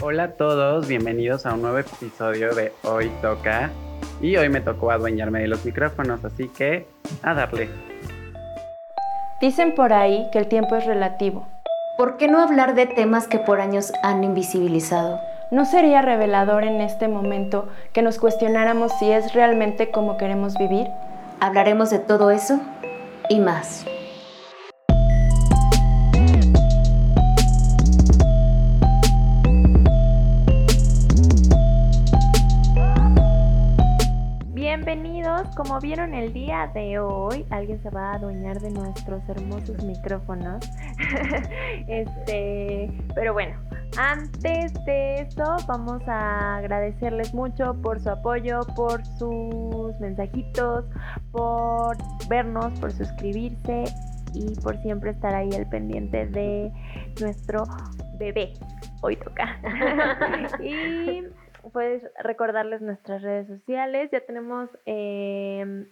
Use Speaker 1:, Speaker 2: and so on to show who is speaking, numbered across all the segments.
Speaker 1: Hola a todos, bienvenidos a un nuevo episodio de Hoy Toca. Y hoy me tocó adueñarme de los micrófonos, así que a darle.
Speaker 2: Dicen por ahí que el tiempo es relativo.
Speaker 3: ¿Por qué no hablar de temas que por años han invisibilizado?
Speaker 2: ¿No sería revelador en este momento que nos cuestionáramos si es realmente como queremos vivir?
Speaker 3: Hablaremos de todo eso y más.
Speaker 2: Como vieron el día de hoy, alguien se va a adueñar de nuestros hermosos micrófonos. este, pero bueno, antes de eso, vamos a agradecerles mucho por su apoyo, por sus mensajitos, por vernos, por suscribirse y por siempre estar ahí al pendiente de nuestro bebé. Hoy toca. y pues recordarles nuestras redes sociales. Ya tenemos em,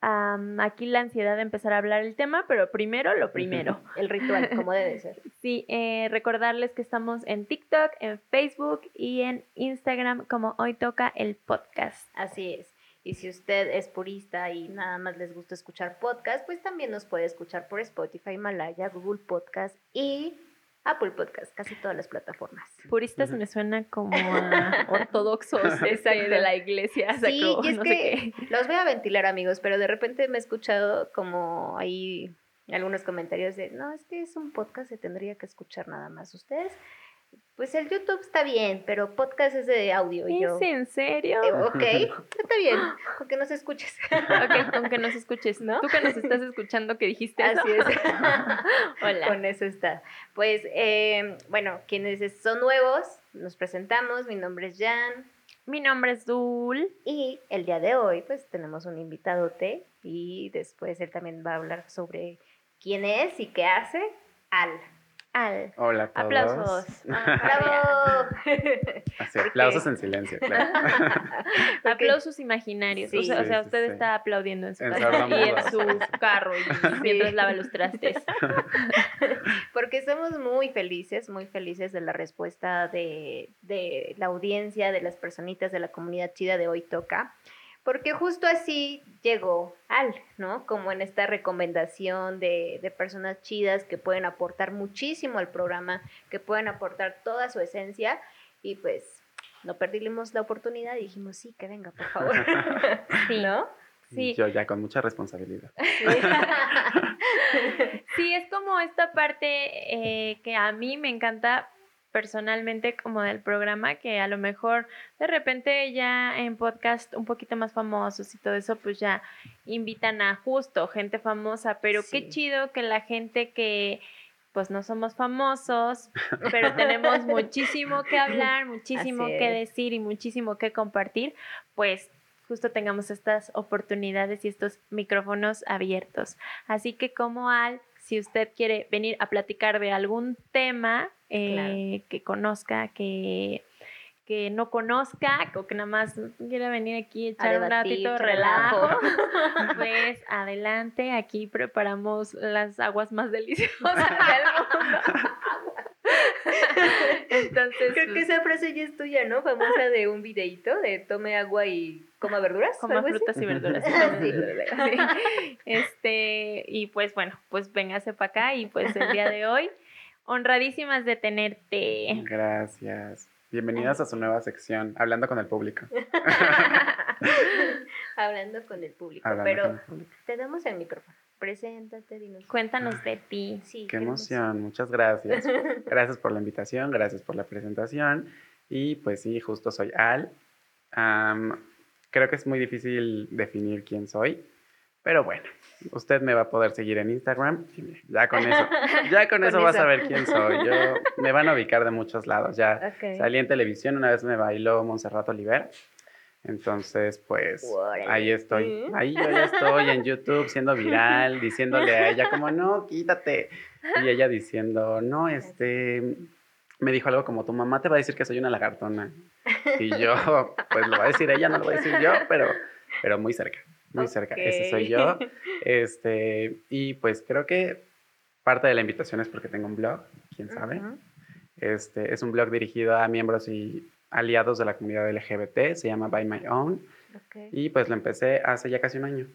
Speaker 2: aquí la ansiedad de empezar a hablar el tema, pero primero lo primero.
Speaker 3: El ritual, como debe ser.
Speaker 2: Sí, eh, recordarles que estamos en TikTok, en Facebook y en Instagram como Hoy Toca el Podcast.
Speaker 3: Así es. Y si usted es purista y nada más les gusta escuchar podcast, pues también nos puede escuchar por Spotify, Himalaya, Google Podcast y Apple Podcast, casi todas las plataformas.
Speaker 2: Puristas me suena como a ortodoxos de la iglesia.
Speaker 3: Sí, y es que los voy a ventilar, amigos, pero de repente me he escuchado como ahí algunos comentarios de, no, es que es un podcast, se tendría que escuchar nada más. Ustedes pues el YouTube está bien, pero podcast es de audio.
Speaker 2: ¿Es yo, en serio?
Speaker 3: Eh, ok, está bien, con que nos escuches.
Speaker 2: ok, con que nos escuches, ¿no? Tú que nos estás escuchando que dijiste
Speaker 3: Así es. Hola. Con eso está. Pues, eh, bueno, quienes son nuevos, nos presentamos. Mi nombre es Jan.
Speaker 2: Mi nombre es Dul.
Speaker 3: Y el día de hoy, pues, tenemos un invitadote y después él también va a hablar sobre quién es y qué hace. Al.
Speaker 1: Hola a todos.
Speaker 2: Aplausos.
Speaker 3: ¡Bravo!
Speaker 1: Así, aplausos en silencio, claro.
Speaker 2: aplausos imaginarios. o sea, usted está aplaudiendo en su casa y en su carro y mientras lava los trastes.
Speaker 3: Porque estamos muy felices, muy felices de la respuesta de, de la audiencia, de las personitas de la comunidad chida de Hoy Toca porque justo así llegó Al, ¿no? Como en esta recomendación de, de, personas chidas que pueden aportar muchísimo al programa, que pueden aportar toda su esencia y pues no perdimos la oportunidad y dijimos, sí, que venga, por favor.
Speaker 2: sí. ¿No?
Speaker 1: Sí. Yo ya con mucha responsabilidad.
Speaker 2: Sí, es como esta parte eh, que a mí me encanta personalmente como del programa que a lo mejor de repente ya en podcast un poquito más famosos y todo eso pues ya invitan a justo gente famosa, pero qué chido que la gente que pues no somos famosos, pero tenemos muchísimo que hablar, muchísimo que decir y muchísimo que compartir, pues justo tengamos estas oportunidades y estos micrófonos abiertos. Así que como Al, si usted quiere venir a platicar de algún tema, eh, que conozca, que, que no conozca o que nada más quiera venir aquí a echar un ratito de relajo, pues adelante, aquí preparamos las aguas más deliciosas del mundo.
Speaker 3: Entonces, creo que pues esa frase ya es tuya, ¿no? Famosa de un videito de tome agua y coma verduras.
Speaker 2: Coma frutas y verduras. Este, y pues bueno, pues véngase para acá y pues el día de hoy honradísimas de tenerte.
Speaker 1: Gracias. Bienvenidas a su nueva sección, Hablando con el Público.
Speaker 3: Hablando con el público. Pero te damos el micrófono. Preséntate, dinos.
Speaker 2: Cuéntanos de ti.
Speaker 1: Sí, qué emoción, muchas gracias. Gracias por la invitación, gracias por la presentación. Y pues sí, justo soy Al. creo que es muy difícil definir quién soy, pero bueno, usted me va a poder seguir en Instagram. Ya con eso, ya con, eso, vas a ver quién soy. Yo me van a ubicar de muchos lados. Ya salí en televisión, una vez me bailó Montserrat Oliver. Entonces, pues ahí estoy. Ahí yo ya estoy en YouTube siendo viral, diciéndole a ella como, no, quítate. Y ella diciendo, no, este, me dijo algo como, tu mamá te va a decir que soy una lagartona. Y yo, pues lo va a decir ella, no lo voy a decir yo, pero, pero muy cerca muy cerca. Ese soy yo. Este, y pues creo que parte de la invitación es porque tengo un blog, quién sabe. Este, es un blog dirigido a miembros y aliados de la comunidad LGBT, se llama By My Own.
Speaker 3: Ok.
Speaker 1: Y pues lo empecé hace ya casi un año.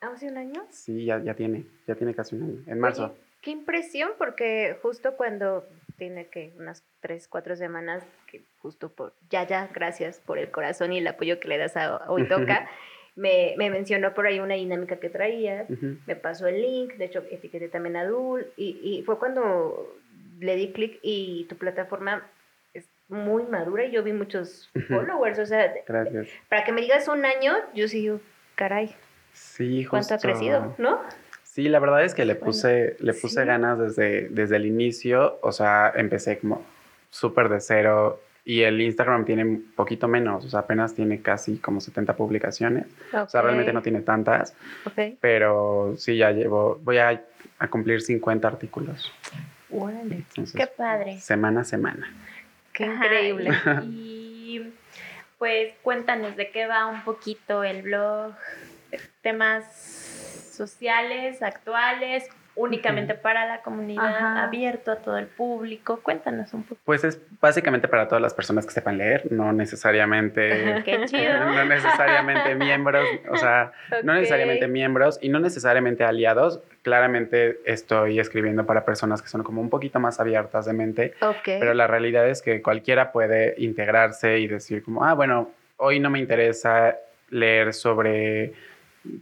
Speaker 3: ¿Hace un año?
Speaker 1: Sí, ya, ya tiene, ya tiene casi un año, en marzo.
Speaker 3: Oye, qué impresión, porque justo cuando tiene que unas tres, cuatro semanas, que justo por, ya, ya, gracias por el corazón y el apoyo que le das a Hoy Toca, me, me mencionó por ahí una dinámica que traías,
Speaker 1: Ujú.
Speaker 3: me pasó el link, de hecho etiqueté también a Dul, y, y fue cuando le di clic y tu plataforma muy madura y yo vi muchos followers, o sea,
Speaker 1: Gracias.
Speaker 3: para que me digas un año, yo sí digo, caray,
Speaker 1: Sí, justo.
Speaker 3: cuánto ha crecido, ¿no?
Speaker 1: Sí, la verdad es que le
Speaker 3: Bueno,
Speaker 1: puse, le puse
Speaker 3: sí.
Speaker 1: ganas desde, desde el inicio. O sea, empecé como súper de cero. Y el Instagram tiene un poquito menos, o sea, apenas tiene casi como 70 publicaciones. O sea, realmente no tiene tantas,
Speaker 3: Ok.
Speaker 1: pero sí, ya llevo, voy a, a cumplir 50 artículos. Entonces,
Speaker 2: Qué padre.
Speaker 1: semana a semana.
Speaker 3: Qué
Speaker 2: Ajá,
Speaker 3: increíble.
Speaker 2: Y pues cuéntanos de qué va un poquito el blog, temas sociales, actuales, únicamente para la comunidad,
Speaker 3: Ajá.
Speaker 2: abierto a todo el público. Cuéntanos un poco.
Speaker 1: Pues es básicamente para todas las personas que sepan leer, no necesariamente,
Speaker 2: Qué chido.
Speaker 1: no necesariamente miembros, o sea, no necesariamente miembros y no necesariamente aliados. Claramente estoy escribiendo para personas que son como un poquito más abiertas de mente,
Speaker 3: Ok.
Speaker 1: pero la realidad es que cualquiera puede integrarse y decir como, ah, bueno, hoy no me interesa leer sobre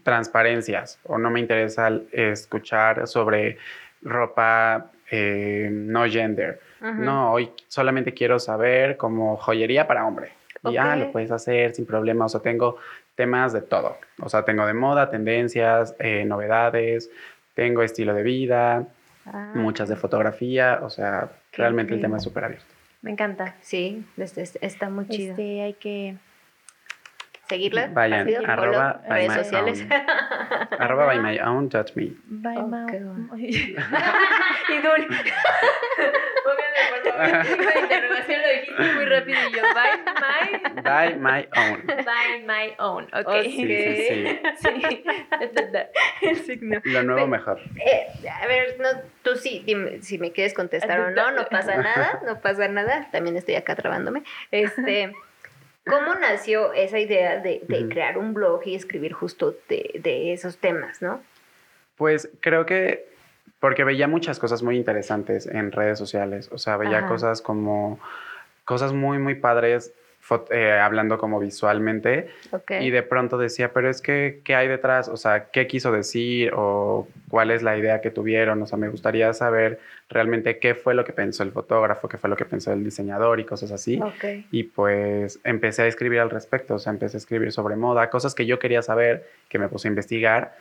Speaker 1: transparencias o no me interesa escuchar sobre ropa eh, no gender. No, hoy solamente quiero saber como joyería para hombre. Y ah,
Speaker 3: Ok.
Speaker 1: lo puedes hacer sin problema. O sea, tengo temas de todo. O sea, tengo de moda, tendencias, eh, novedades, tengo estilo de vida,
Speaker 3: Ah,
Speaker 1: muchas de fotografía. O sea,
Speaker 3: Qué
Speaker 1: realmente el tema es súper abierto.
Speaker 2: Me encanta.
Speaker 3: Sí, este- este- está muy chido.
Speaker 2: Este, hay que
Speaker 3: Seguirla.
Speaker 1: Vayan,
Speaker 3: ¿Ha sido?
Speaker 1: arroba by
Speaker 3: redes
Speaker 1: my
Speaker 3: sociales.
Speaker 1: own. Arroba by my own, judge me.
Speaker 2: Bye,
Speaker 3: Oh, qué bueno.
Speaker 2: y Dul. Pónganme interrogación lo dijiste muy rápido y yo. Bye my.
Speaker 1: By my own.
Speaker 2: By my own. Ok.
Speaker 3: Ok.
Speaker 1: Sí, sí, sí.
Speaker 2: Sí. El signo.
Speaker 1: Lo nuevo mejor.
Speaker 3: Eh, a ver, no, tú sí, dime si me quieres contestar o no, no pasa nada, no pasa nada. También estoy acá trabándome. Este, ¿cómo nació esa idea de, crear un blog y escribir justo de, de esos temas, no?
Speaker 1: Pues creo que porque veía muchas cosas muy interesantes en redes sociales, o sea, veía
Speaker 3: Ajá.
Speaker 1: cosas como cosas muy muy padres eh, hablando como visualmente
Speaker 3: Ok.
Speaker 1: y de pronto decía, pero es que qué hay detrás, o sea, qué quiso decir o cuál es la idea que tuvieron, o sea, me gustaría saber realmente qué fue lo que pensó el fotógrafo, qué fue lo que pensó el diseñador y cosas así.
Speaker 3: Ok.
Speaker 1: Y pues empecé a escribir al respecto, o sea, empecé a escribir sobre moda, cosas que yo quería saber, que me puse a investigar.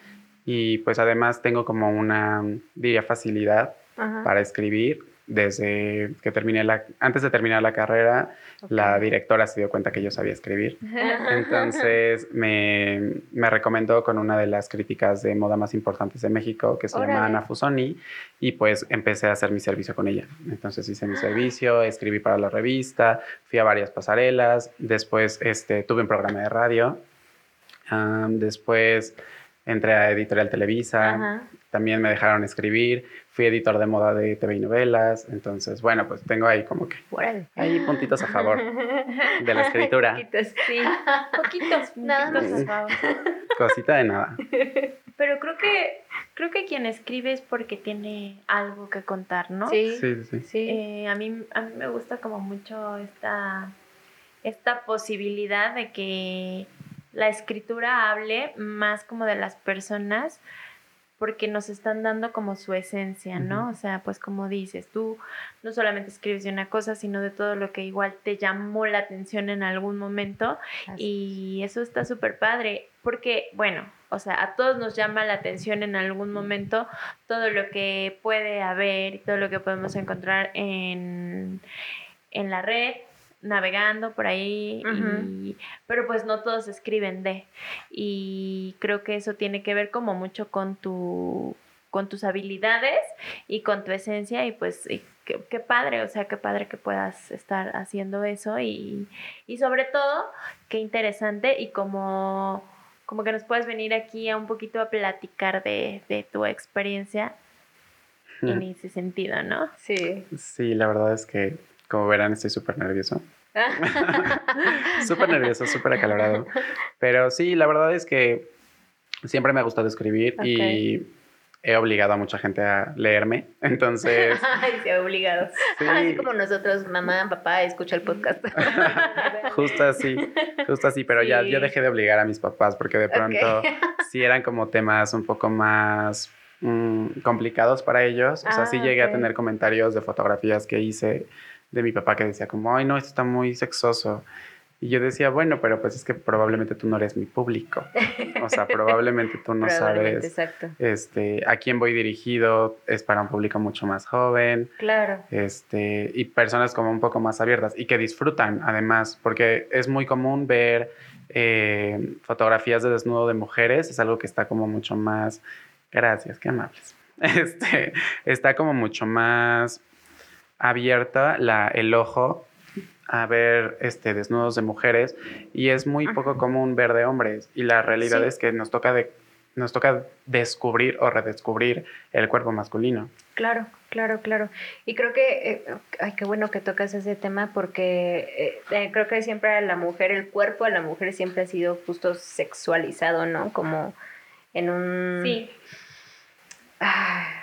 Speaker 1: Y pues además tengo como una, diría, facilidad
Speaker 3: Ajá.
Speaker 1: para escribir. Desde que terminé la, antes de terminar la carrera, La directora se dio cuenta que yo sabía escribir. Entonces me, me recomendó con una de las críticas de moda más importantes de México, que se llama. Ana Fusoni, y pues empecé a hacer mi servicio con ella. Entonces hice mi servicio, escribí para la revista, fui a varias pasarelas, después este, tuve un programa de radio, después entré a Editorial Televisa,
Speaker 3: Ajá.
Speaker 1: también me dejaron escribir, fui editor de moda de TV y novelas, entonces bueno, pues tengo ahí como que
Speaker 3: Órale.
Speaker 1: hay puntitos a favor de la escritura,
Speaker 3: Poquitos.
Speaker 2: Sí, poquitos,
Speaker 3: Nada
Speaker 1: más.
Speaker 2: favor.
Speaker 1: cosita de nada.
Speaker 2: Pero creo que creo que quien escribe es porque tiene algo que contar, ¿no?
Speaker 3: Sí.
Speaker 1: Sí, sí, sí.
Speaker 3: Sí.
Speaker 2: Eh, a, mí, a mí me gusta como mucho esta, esta posibilidad de que la escritura hable más como de las personas porque nos están dando como su esencia, ¿no? O sea, pues como dices, tú no solamente escribes de una cosa, sino de todo lo que igual te llamó la atención en algún momento y eso está súper padre, porque, bueno, o sea, a todos nos llama la atención en algún momento todo lo que puede haber y todo lo que podemos encontrar en, en la red, navegando por ahí, y- pero pues no todos escriben de. Y creo que eso tiene que ver como mucho con tu con tus habilidades y con tu esencia y pues y qué, qué padre, o sea, qué padre que puedas estar haciendo eso y, y sobre todo, qué interesante y como, como que nos puedes venir aquí a un poquito a platicar de, de tu experiencia en ese sentido, ¿no?
Speaker 3: Sí.
Speaker 1: Sí, la verdad es que Como verán, estoy súper nervioso. súper nervioso, súper acalorado. Pero sí, la verdad es que siempre me ha gustado escribir y he obligado a mucha gente a leerme. Entonces.
Speaker 3: Ay, se ha obligado. Así como nosotros, mamá, papá, escucha el podcast.
Speaker 1: justo así, justo así. Pero ya yo dejé de obligar a mis papás porque de pronto sí eran como temas un poco más mm, complicados para ellos. O sea, sí ah, llegué a tener comentarios de fotografías que hice de mi papá que decía como, ay, no, esto está muy sexoso. Y yo decía, bueno, pero pues es que probablemente tú no eres mi público. O sea, probablemente tú no sabes este a quién voy dirigido, es para un público mucho más joven.
Speaker 3: Claro.
Speaker 1: Este, y personas como un poco más abiertas y que disfrutan además, porque es muy común ver eh, fotografías de desnudo de mujeres, es algo que está como mucho más, gracias, qué amables. Este, está como mucho más abierta la, el ojo a ver este, desnudos de mujeres y es muy poco común ver de hombres y la realidad es que nos toca, de, nos toca descubrir o redescubrir el cuerpo masculino.
Speaker 3: Claro, claro, claro. Y creo que, eh, ay, qué bueno que tocas ese tema porque eh, eh, creo que siempre la mujer, el cuerpo de la mujer siempre ha sido justo sexualizado, ¿no? Como en un...
Speaker 2: Sí.
Speaker 3: Ah,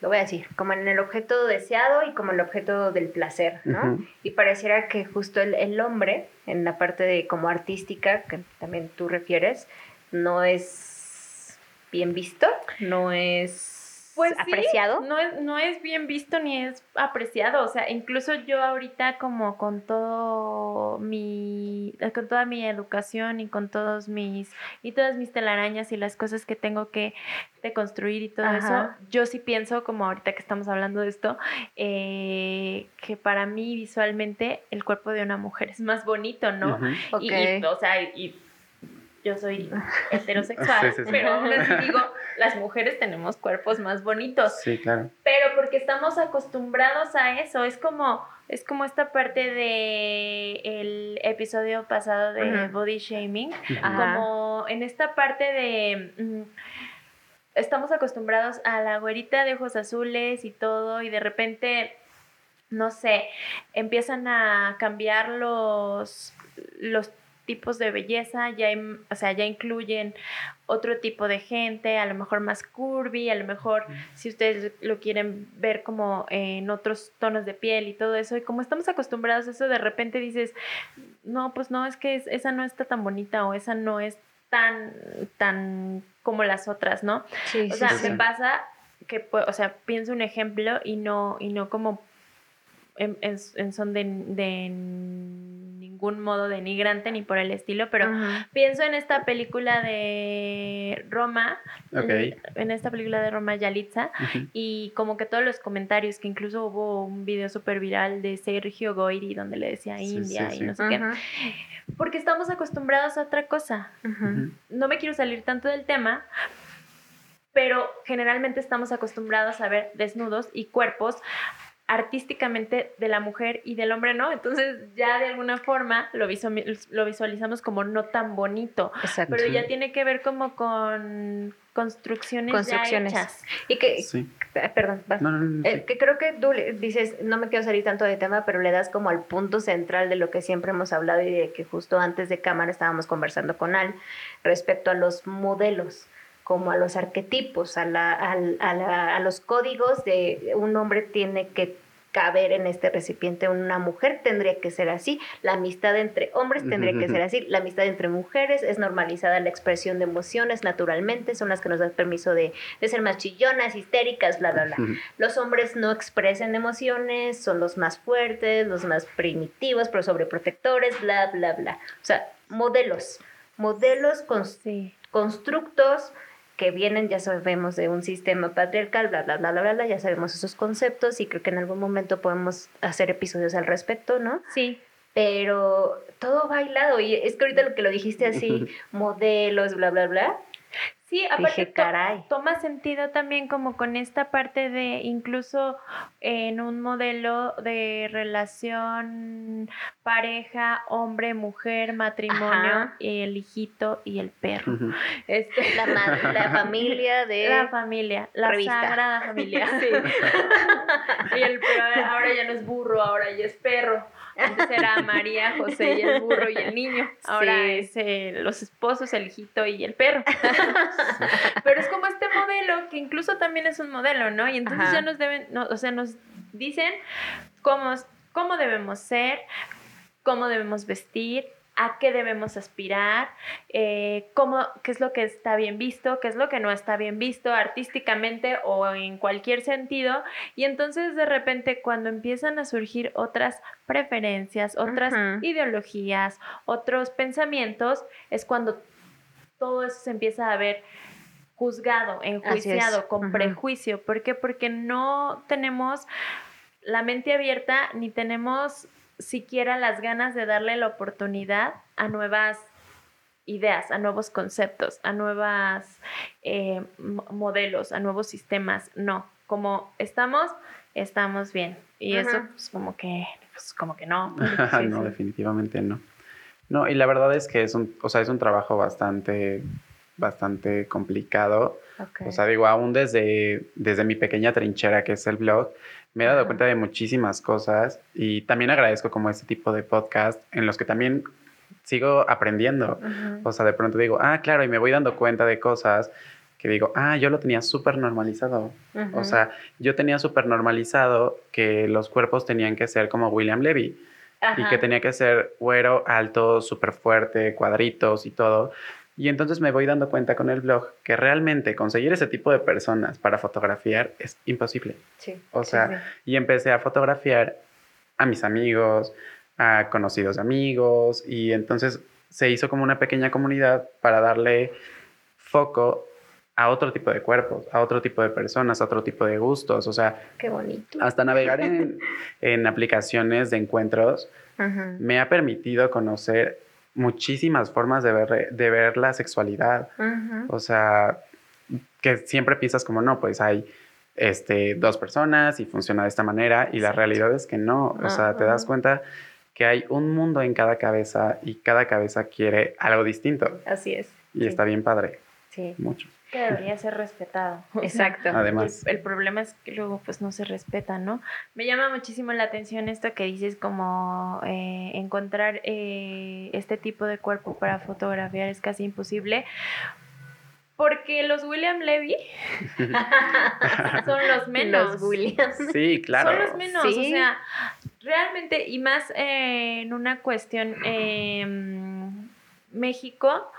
Speaker 3: lo voy a decir, como en el objeto deseado y como el objeto del placer, ¿no? Y pareciera que justo el, hombre, en la parte de como artística, que también tú refieres, no es bien visto, no es pues apreciado.
Speaker 2: no, es, no es bien visto ni es apreciado. O sea, incluso yo ahorita como con todo mi, con toda mi educación y con todos mis, y todas mis telarañas y las cosas que tengo que construir y todo eso, yo sí pienso, como ahorita que estamos hablando de esto, eh, que para mí visualmente el cuerpo de una mujer es más bonito, ¿no? y, o sea, y yo soy heterosexual, pero aún así digo, las mujeres tenemos cuerpos más bonitos.
Speaker 1: Sí, claro.
Speaker 2: Pero porque estamos acostumbrados a eso, es como es como esta parte de el episodio pasado de body shaming, como en esta parte de mm, estamos acostumbrados a la güerita de ojos azules y todo y de repente no sé, empiezan a cambiar los los tipos de belleza, ya, o sea, ya incluyen otro tipo de gente, a lo mejor más curvy, a lo mejor si ustedes lo quieren ver como en otros tonos de piel y todo eso, y como estamos acostumbrados a eso, de repente dices, no, pues no, es que esa no está tan bonita o esa no es tan, tan como las otras, ¿no? o sea, me pasa que, o sea, pienso un ejemplo y no, y no como en, son de ningún modo denigrante ni por el estilo, pero pienso en esta película de Roma, en, esta película de Roma Yalitza, y como que todos los comentarios, que incluso hubo un video súper viral de Sergio Goyri donde le decía India y no sé qué, porque estamos acostumbrados a otra cosa. No me quiero salir tanto del tema, pero generalmente estamos acostumbrados a ver desnudos y cuerpos artísticamente de la mujer y del hombre no. Entonces ya de alguna forma lo, lo visualizamos como no tan bonito. Exacto. Pero ya tiene que ver como con construcciones, construcciones. Ya hechas.
Speaker 3: Y que, eh, perdón, eh, que creo que tú dices, no me quiero salir tanto de tema, pero le das como al punto central de lo que siempre hemos hablado y de que justo antes de cámara estábamos conversando con Al respecto a los modelos como a los arquetipos, a, la, a, los códigos de un hombre tiene que caber en este recipiente, una mujer tendría que ser así, la amistad entre hombres tendría que ser así, la amistad entre mujeres es normalizada la expresión de emociones naturalmente, son las que nos dan permiso de, ser más chillonas, histéricas, bla, bla, bla. Los hombres no expresan emociones, son los más fuertes, los más primitivos, pero sobreprotectores, bla, bla, bla. O sea, modelos, modelos con constructos que vienen, ya sabemos, de un sistema patriarcal, bla, bla, bla, bla, bla, ya sabemos esos conceptos y creo que en algún momento podemos hacer episodios al respecto, ¿no?
Speaker 2: Sí.
Speaker 3: Pero todo bailado y es que ahorita lo que lo dijiste así, modelos, bla, bla, bla.
Speaker 2: Sí, aparte
Speaker 3: Dije, caray.
Speaker 2: toma sentido también como con esta parte de incluso en un modelo de relación pareja, hombre, mujer, matrimonio,
Speaker 3: Ajá.
Speaker 2: el hijito y el perro.
Speaker 1: Ujú.
Speaker 2: Este,
Speaker 3: La, la familia de...
Speaker 2: la familia, la
Speaker 3: Revista.
Speaker 2: sagrada familia. Sí. y el perro ahora ya no es burro, ahora ya es perro. Antes era María, José y el burro y el niño. Ahora
Speaker 3: Sí.
Speaker 2: es eh, los esposos, el hijito y el perro. Pero es como este modelo que incluso también es un modelo, ¿no? Y entonces
Speaker 3: Ajá.
Speaker 2: ya nos deben, no, o sea, nos dicen cómo, cómo debemos ser, cómo debemos vestir, a qué debemos aspirar, eh, cómo, qué es lo que está bien visto, qué es lo que no está bien visto artísticamente o en cualquier sentido. Y entonces de repente cuando empiezan a surgir otras preferencias, otras ideologías, otros pensamientos, es cuando todo eso se empieza a ver juzgado, enjuiciado, con prejuicio. ¿Por qué? Porque no tenemos la mente abierta ni tenemos siquiera las ganas de darle la oportunidad a nuevas ideas, a nuevos conceptos, a nuevas eh, mo- modelos, a nuevos sistemas. No, como estamos, estamos bien. Y eso, pues como que, pues como que no.
Speaker 1: no,
Speaker 2: Sí,
Speaker 1: definitivamente no. No, y la verdad es que es un, o sea, es un trabajo bastante, bastante complicado. O sea, digo, aún desde, desde mi pequeña trinchera que es el blog, me he dado cuenta de muchísimas cosas y también agradezco como este tipo de podcast en los que también sigo aprendiendo.
Speaker 2: Ujú.
Speaker 1: O sea, de pronto digo, ah, claro, y me voy dando cuenta de cosas que digo, ah, yo lo tenía súper normalizado. O sea, yo tenía súper normalizado que los cuerpos tenían que ser como William Levy y que tenía que ser güero, alto, súper fuerte, cuadritos y todo. Y entonces me voy dando cuenta con el blog que realmente conseguir ese tipo de personas para fotografiar es imposible.
Speaker 3: Sí.
Speaker 1: O sea,
Speaker 2: sí.
Speaker 1: y empecé a fotografiar a mis amigos, a conocidos de amigos, y entonces se hizo como una pequeña comunidad para darle foco a otro tipo de cuerpos, a otro tipo de personas, a otro tipo de gustos, o sea,
Speaker 3: Qué bonito.
Speaker 1: hasta navegar en, en aplicaciones de encuentros me ha permitido conocer muchísimas formas de ver, de ver la sexualidad. O sea, que siempre piensas como, no, pues hay este, dos personas y funciona de esta manera y la realidad es que no. O sea, te das cuenta que hay un mundo en cada cabeza y cada cabeza quiere algo distinto
Speaker 3: Así es.
Speaker 1: y
Speaker 3: Sí.
Speaker 1: está bien padre,
Speaker 3: Sí.
Speaker 1: mucho.
Speaker 2: Que debería ser respetado. O
Speaker 3: Exacto.
Speaker 1: Además.
Speaker 2: El, el problema es que luego pues no se respeta, ¿no? Me llama muchísimo la atención esto que dices como eh, encontrar eh, este tipo de cuerpo para fotografiar es casi imposible. Porque los William Levy son los menos.
Speaker 3: Los Williams.
Speaker 1: Sí, claro.
Speaker 2: Son los menos, o
Speaker 3: Sí.
Speaker 2: sea, realmente, y más eh, en una cuestión eh, México,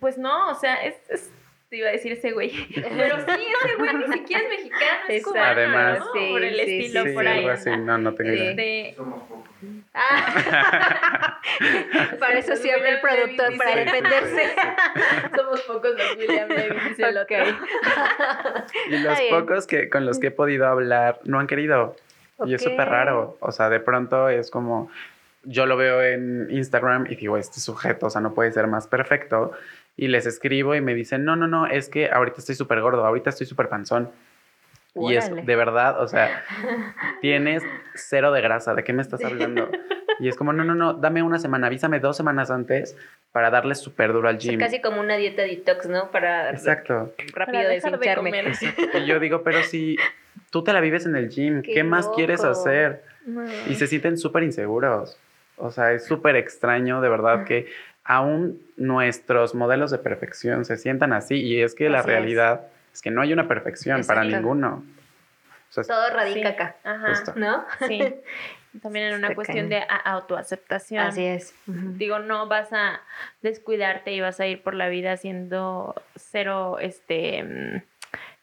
Speaker 2: pues no, o sea, es, es- te iba a decir ese güey, pero sí, ese güey ni siquiera es mexicano, es
Speaker 3: Exacto.
Speaker 2: cubano,
Speaker 1: Además.
Speaker 2: ¿no?
Speaker 3: Sí,
Speaker 2: por el
Speaker 3: sí,
Speaker 2: estilo,
Speaker 3: sí,
Speaker 1: Sí,
Speaker 2: por ahí.
Speaker 1: algo así, no, no tengo idea.
Speaker 2: Este,
Speaker 4: Somos pocos.
Speaker 3: Ah. para eso habla el
Speaker 2: William
Speaker 3: productor, para defenderse.
Speaker 2: somos pocos los William Levy, dice el
Speaker 3: Ok.
Speaker 2: otro.
Speaker 1: Y los pocos que, con los que he podido hablar no han querido. Y es súper raro. O sea, de pronto es como, yo lo veo en Instagram y digo, este sujeto, o sea, no puede ser más perfecto. Y les escribo y me dicen, no, no, no, es que ahorita estoy súper gordo, ahorita estoy súper panzón. Y es
Speaker 3: Órale.
Speaker 1: de verdad, o sea, tienes cero de grasa, ¿de qué me estás hablando? Y es como, no, no, no, dame una semana, avísame dos semanas antes para darle súper duro al
Speaker 3: Es
Speaker 1: gym.
Speaker 3: casi como una dieta detox, ¿no? Para
Speaker 1: Exacto.
Speaker 3: rápido
Speaker 2: Para dejar de
Speaker 3: deshincharme.
Speaker 2: comer.
Speaker 1: Y yo digo, pero si tú te la vives en el gym, ¿qué,
Speaker 3: Qué
Speaker 1: más quieres hacer? Y se sienten súper inseguros. O sea, es súper extraño, de verdad, que aún nuestros modelos de perfección se sientan así. Y es que la
Speaker 3: Así
Speaker 1: realidad es. que no hay una perfección para ninguno. O sea,
Speaker 3: Todo radica
Speaker 2: Sí.
Speaker 3: acá,
Speaker 2: Ajá,
Speaker 1: Justo.
Speaker 3: ¿no?
Speaker 2: sí. También en una
Speaker 3: Está
Speaker 2: cuestión de autoaceptación.
Speaker 3: Así es.
Speaker 2: Digo, no vas a descuidarte y vas a ir por la vida haciendo cero, este, mm,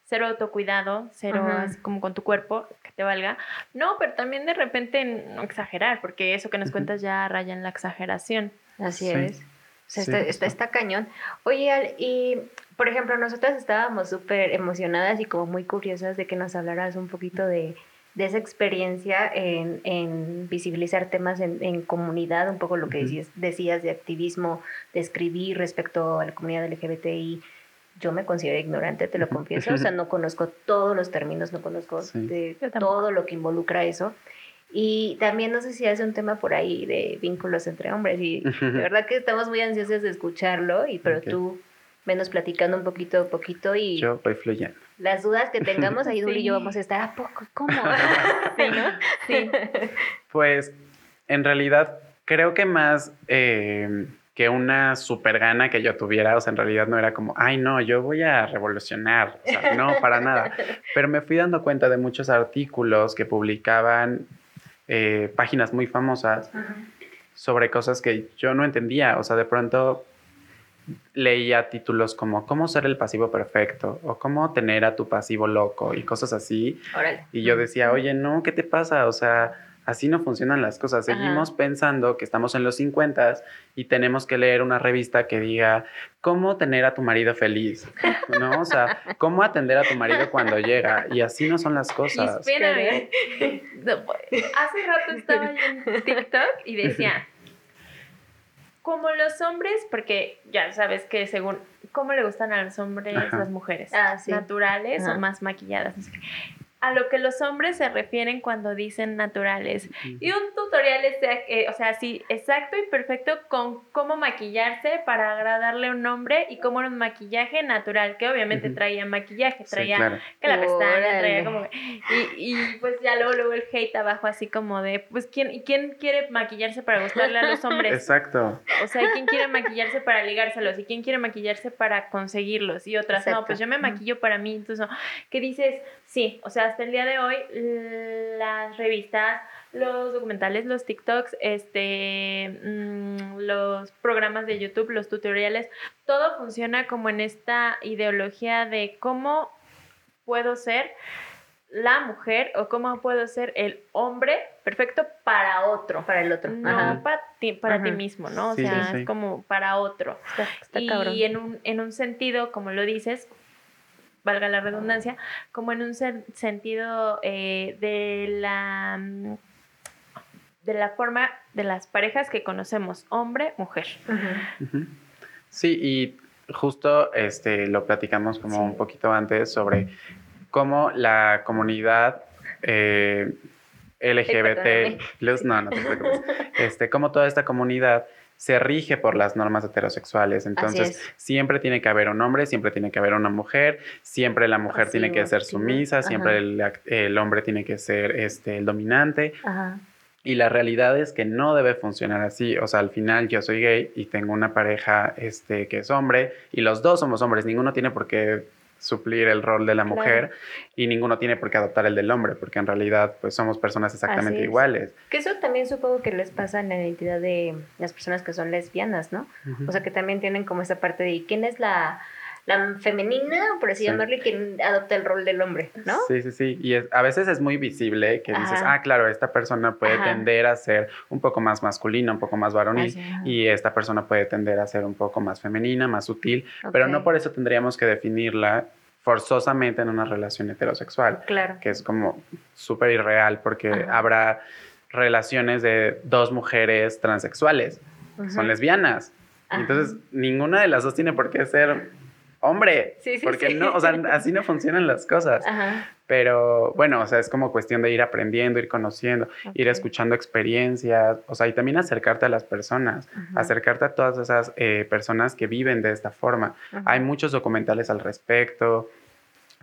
Speaker 2: cero autocuidado, cero así como con tu cuerpo, que te valga. No, pero también de repente no exagerar, porque eso que nos cuentas ya raya en la exageración.
Speaker 3: Así
Speaker 1: Sí.
Speaker 3: es. O sea,
Speaker 1: Sí,
Speaker 3: está, está, está cañón. Oye, Al, y por ejemplo, nosotras estábamos súper emocionadas y como muy curiosas de que nos hablaras un poquito de, de esa experiencia en, en visibilizar temas en, en comunidad, un poco lo que decías, decías de activismo, de escribir respecto a la comunidad LGBTI. yo me considero ignorante, te lo confieso, o sea, no conozco todos los términos, no conozco
Speaker 1: Sí.
Speaker 3: de todo lo que involucra eso. Y también no sé si hace un tema por ahí de vínculos entre hombres y de verdad que estamos muy ansiosos de escucharlo, y pero tú menos platicando un poquito a poquito y
Speaker 1: Yo voy fluyendo.
Speaker 3: las dudas que tengamos ahí Duli y yo vamos a estar a poco, ¿cómo?
Speaker 2: Sí, ¿no? Sí.
Speaker 1: Pues en realidad creo que más eh, que una super gana que yo tuviera, o sea, en realidad no era como, ay no, yo voy a revolucionar, o sea, no, para nada. Pero me fui dando cuenta de muchos artículos que publicaban eh, páginas muy famosas sobre cosas que yo no entendía, o sea, de pronto leía títulos como cómo ser el pasivo perfecto o cómo tener a tu pasivo loco y cosas así.
Speaker 3: Órale.
Speaker 1: Y yo decía, oye, no, ¿qué te pasa? O sea, así no funcionan las cosas.
Speaker 3: Ajá.
Speaker 1: Seguimos pensando que estamos en los 50 y tenemos que leer una revista que diga cómo tener a tu marido feliz, ¿no? O sea, cómo atender a tu marido cuando llega. Y así no son las
Speaker 2: Y
Speaker 1: cosas.
Speaker 2: espérame. No, hace rato estaba yo en TikTok y decía, como los hombres, porque ya sabes que según, ¿cómo le gustan a los hombres
Speaker 1: Ajá.
Speaker 2: las mujeres?
Speaker 3: Ah, sí.
Speaker 2: ¿Naturales
Speaker 3: Ajá.
Speaker 2: o más maquilladas? No sé qué. A lo que los hombres se refieren cuando dicen naturales. Y un tutorial, es, eh, o sea, sí, exacto y perfecto con cómo maquillarse para agradarle a un hombre y cómo era un maquillaje natural, que obviamente traía maquillaje,
Speaker 1: Sí,
Speaker 2: traía
Speaker 1: claro.
Speaker 2: que la pestaña,
Speaker 3: Órale.
Speaker 2: traía como... Y, y pues ya luego, luego el hate abajo así como de, pues, ¿quién, ¿y quién quiere maquillarse para gustarle a los hombres?
Speaker 1: Exacto.
Speaker 2: O sea, ¿quién quiere maquillarse para ligárselos? ¿Y quién quiere maquillarse para conseguirlos? Y otras, no, pues yo me maquillo para mí. Entonces, no. ¿qué dices? Sí, o sea, hasta el día de hoy, las revistas, los documentales, los TikToks, este, mm, los programas de YouTube, los tutoriales, todo funciona como en esta ideología de cómo puedo ser la mujer o cómo puedo ser el hombre perfecto para otro.
Speaker 3: Para el otro.
Speaker 2: No
Speaker 3: Ajá.
Speaker 2: para ti, para ti mismo, ¿no? O
Speaker 1: Sí,
Speaker 2: sea,
Speaker 1: sí, sí.
Speaker 2: es como para otro.
Speaker 3: Está, está
Speaker 2: y
Speaker 3: cabrón.
Speaker 2: en un, en un sentido, como lo dices, valga la redundancia, como en un sen- sentido eh, de la mm, de la forma de las parejas que conocemos, hombre, mujer.
Speaker 1: Sí, y justo este, lo platicamos como
Speaker 3: Sí.
Speaker 1: un poquito antes sobre cómo la comunidad eh, LGBT, plus, no, no te preocupes, este, cómo toda esta comunidad se rige por las normas heterosexuales. Entonces,
Speaker 3: es.
Speaker 1: siempre tiene que haber un hombre, siempre tiene que haber una mujer, siempre la mujer tiene que ser sumisa, siempre el, hombre tiene que ser este, el dominante.
Speaker 3: Ajá.
Speaker 1: Y la realidad es que no debe funcionar así. O sea, al final yo soy gay y tengo una pareja este, que es hombre y los dos somos hombres. Ninguno tiene por qué suplir el rol de la
Speaker 3: Claro.
Speaker 1: mujer y ninguno tiene por qué adoptar el del hombre, porque en realidad pues somos personas exactamente iguales.
Speaker 3: Que eso también supongo que les pasa en la identidad de las personas que son lesbianas, ¿no? O sea, que también tienen como esa parte de quién es la, la femenina, por así
Speaker 1: Sí.
Speaker 3: llamarle, quien adopta el rol del hombre, ¿no?
Speaker 1: Sí, sí, sí. Y es- a veces es muy visible que dices,
Speaker 3: Ajá.
Speaker 1: ah, claro, esta persona puede
Speaker 3: Ajá.
Speaker 1: tender a ser un poco más masculina, un poco más varonil.
Speaker 3: Ajá.
Speaker 1: Y esta persona puede tender a ser un poco más femenina, más sutil, pero no por eso tendríamos que definirla forzosamente en una relación heterosexual.
Speaker 3: Claro.
Speaker 1: que es como súper irreal porque habrá relaciones de dos mujeres transexuales, que son lesbianas. Entonces, ninguna de las dos tiene por qué ser hombre,
Speaker 3: Sí, sí,
Speaker 1: porque
Speaker 3: sí.
Speaker 1: no, o sea, así no funcionan las cosas.
Speaker 3: Ajá.
Speaker 1: Pero bueno, o sea, es como cuestión de ir aprendiendo, ir conociendo, ir escuchando experiencias, o sea, y también acercarte a las personas,
Speaker 3: Ajá.
Speaker 1: acercarte a todas esas eh, personas que viven de esta forma.
Speaker 3: Ajá.
Speaker 1: Hay muchos documentales al respecto.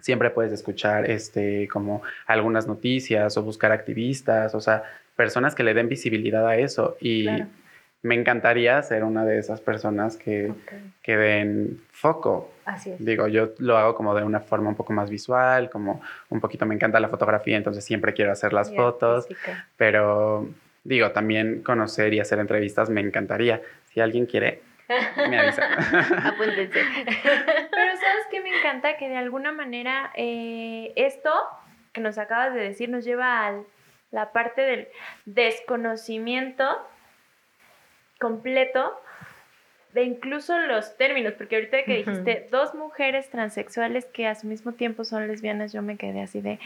Speaker 1: Siempre puedes escuchar este, como algunas noticias o buscar activistas, o sea, personas que le den visibilidad a eso. Y
Speaker 3: Claro.
Speaker 1: Me encantaría ser una de esas personas que,
Speaker 3: Ok.
Speaker 1: que den foco.
Speaker 3: Así es.
Speaker 1: Digo, yo lo hago como de una forma un poco más visual, como un poquito me encanta la fotografía, entonces siempre quiero hacer las
Speaker 3: Y
Speaker 1: fotos,
Speaker 3: artística.
Speaker 1: pero digo, también conocer y hacer entrevistas me encantaría. Si alguien quiere, me avisa.
Speaker 3: Apúntense.
Speaker 2: Pero ¿sabes qué me encanta? Que de alguna manera eh, esto que nos acabas de decir nos lleva a la parte del desconocimiento completo de incluso los términos, porque ahorita que dijiste dos mujeres transexuales que a su mismo tiempo son lesbianas, yo me quedé así de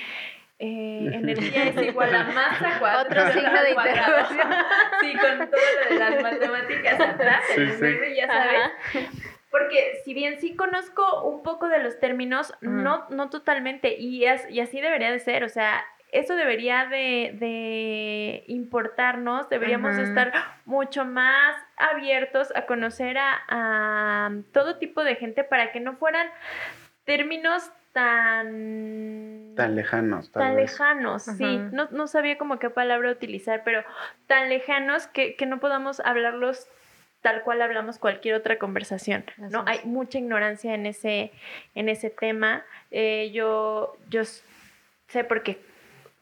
Speaker 2: eh, energía es igual a masa cuadrada.
Speaker 3: Otro signo de interrogación.
Speaker 2: Sí, con todo lo de las matemáticas atrás,
Speaker 1: Sí,
Speaker 2: el
Speaker 1: sí.
Speaker 2: verde, ya sabes.
Speaker 3: Ajá.
Speaker 2: porque si bien sí conozco un poco de los términos, no, no totalmente, y, es, y así debería de ser, o sea, eso debería de, importarnos, deberíamos estar mucho más abiertos a conocer a, todo tipo de gente para que no fueran términos tan...
Speaker 1: Tan lejanos.
Speaker 2: tan lejanos, sí. No, no, sabía como qué palabra utilizar, pero tan lejanos que, que no podamos hablarlos tal cual hablamos cualquier otra conversación, ¿no? Hay mucha ignorancia en ese, en ese tema. Eh, yo, yo sé porque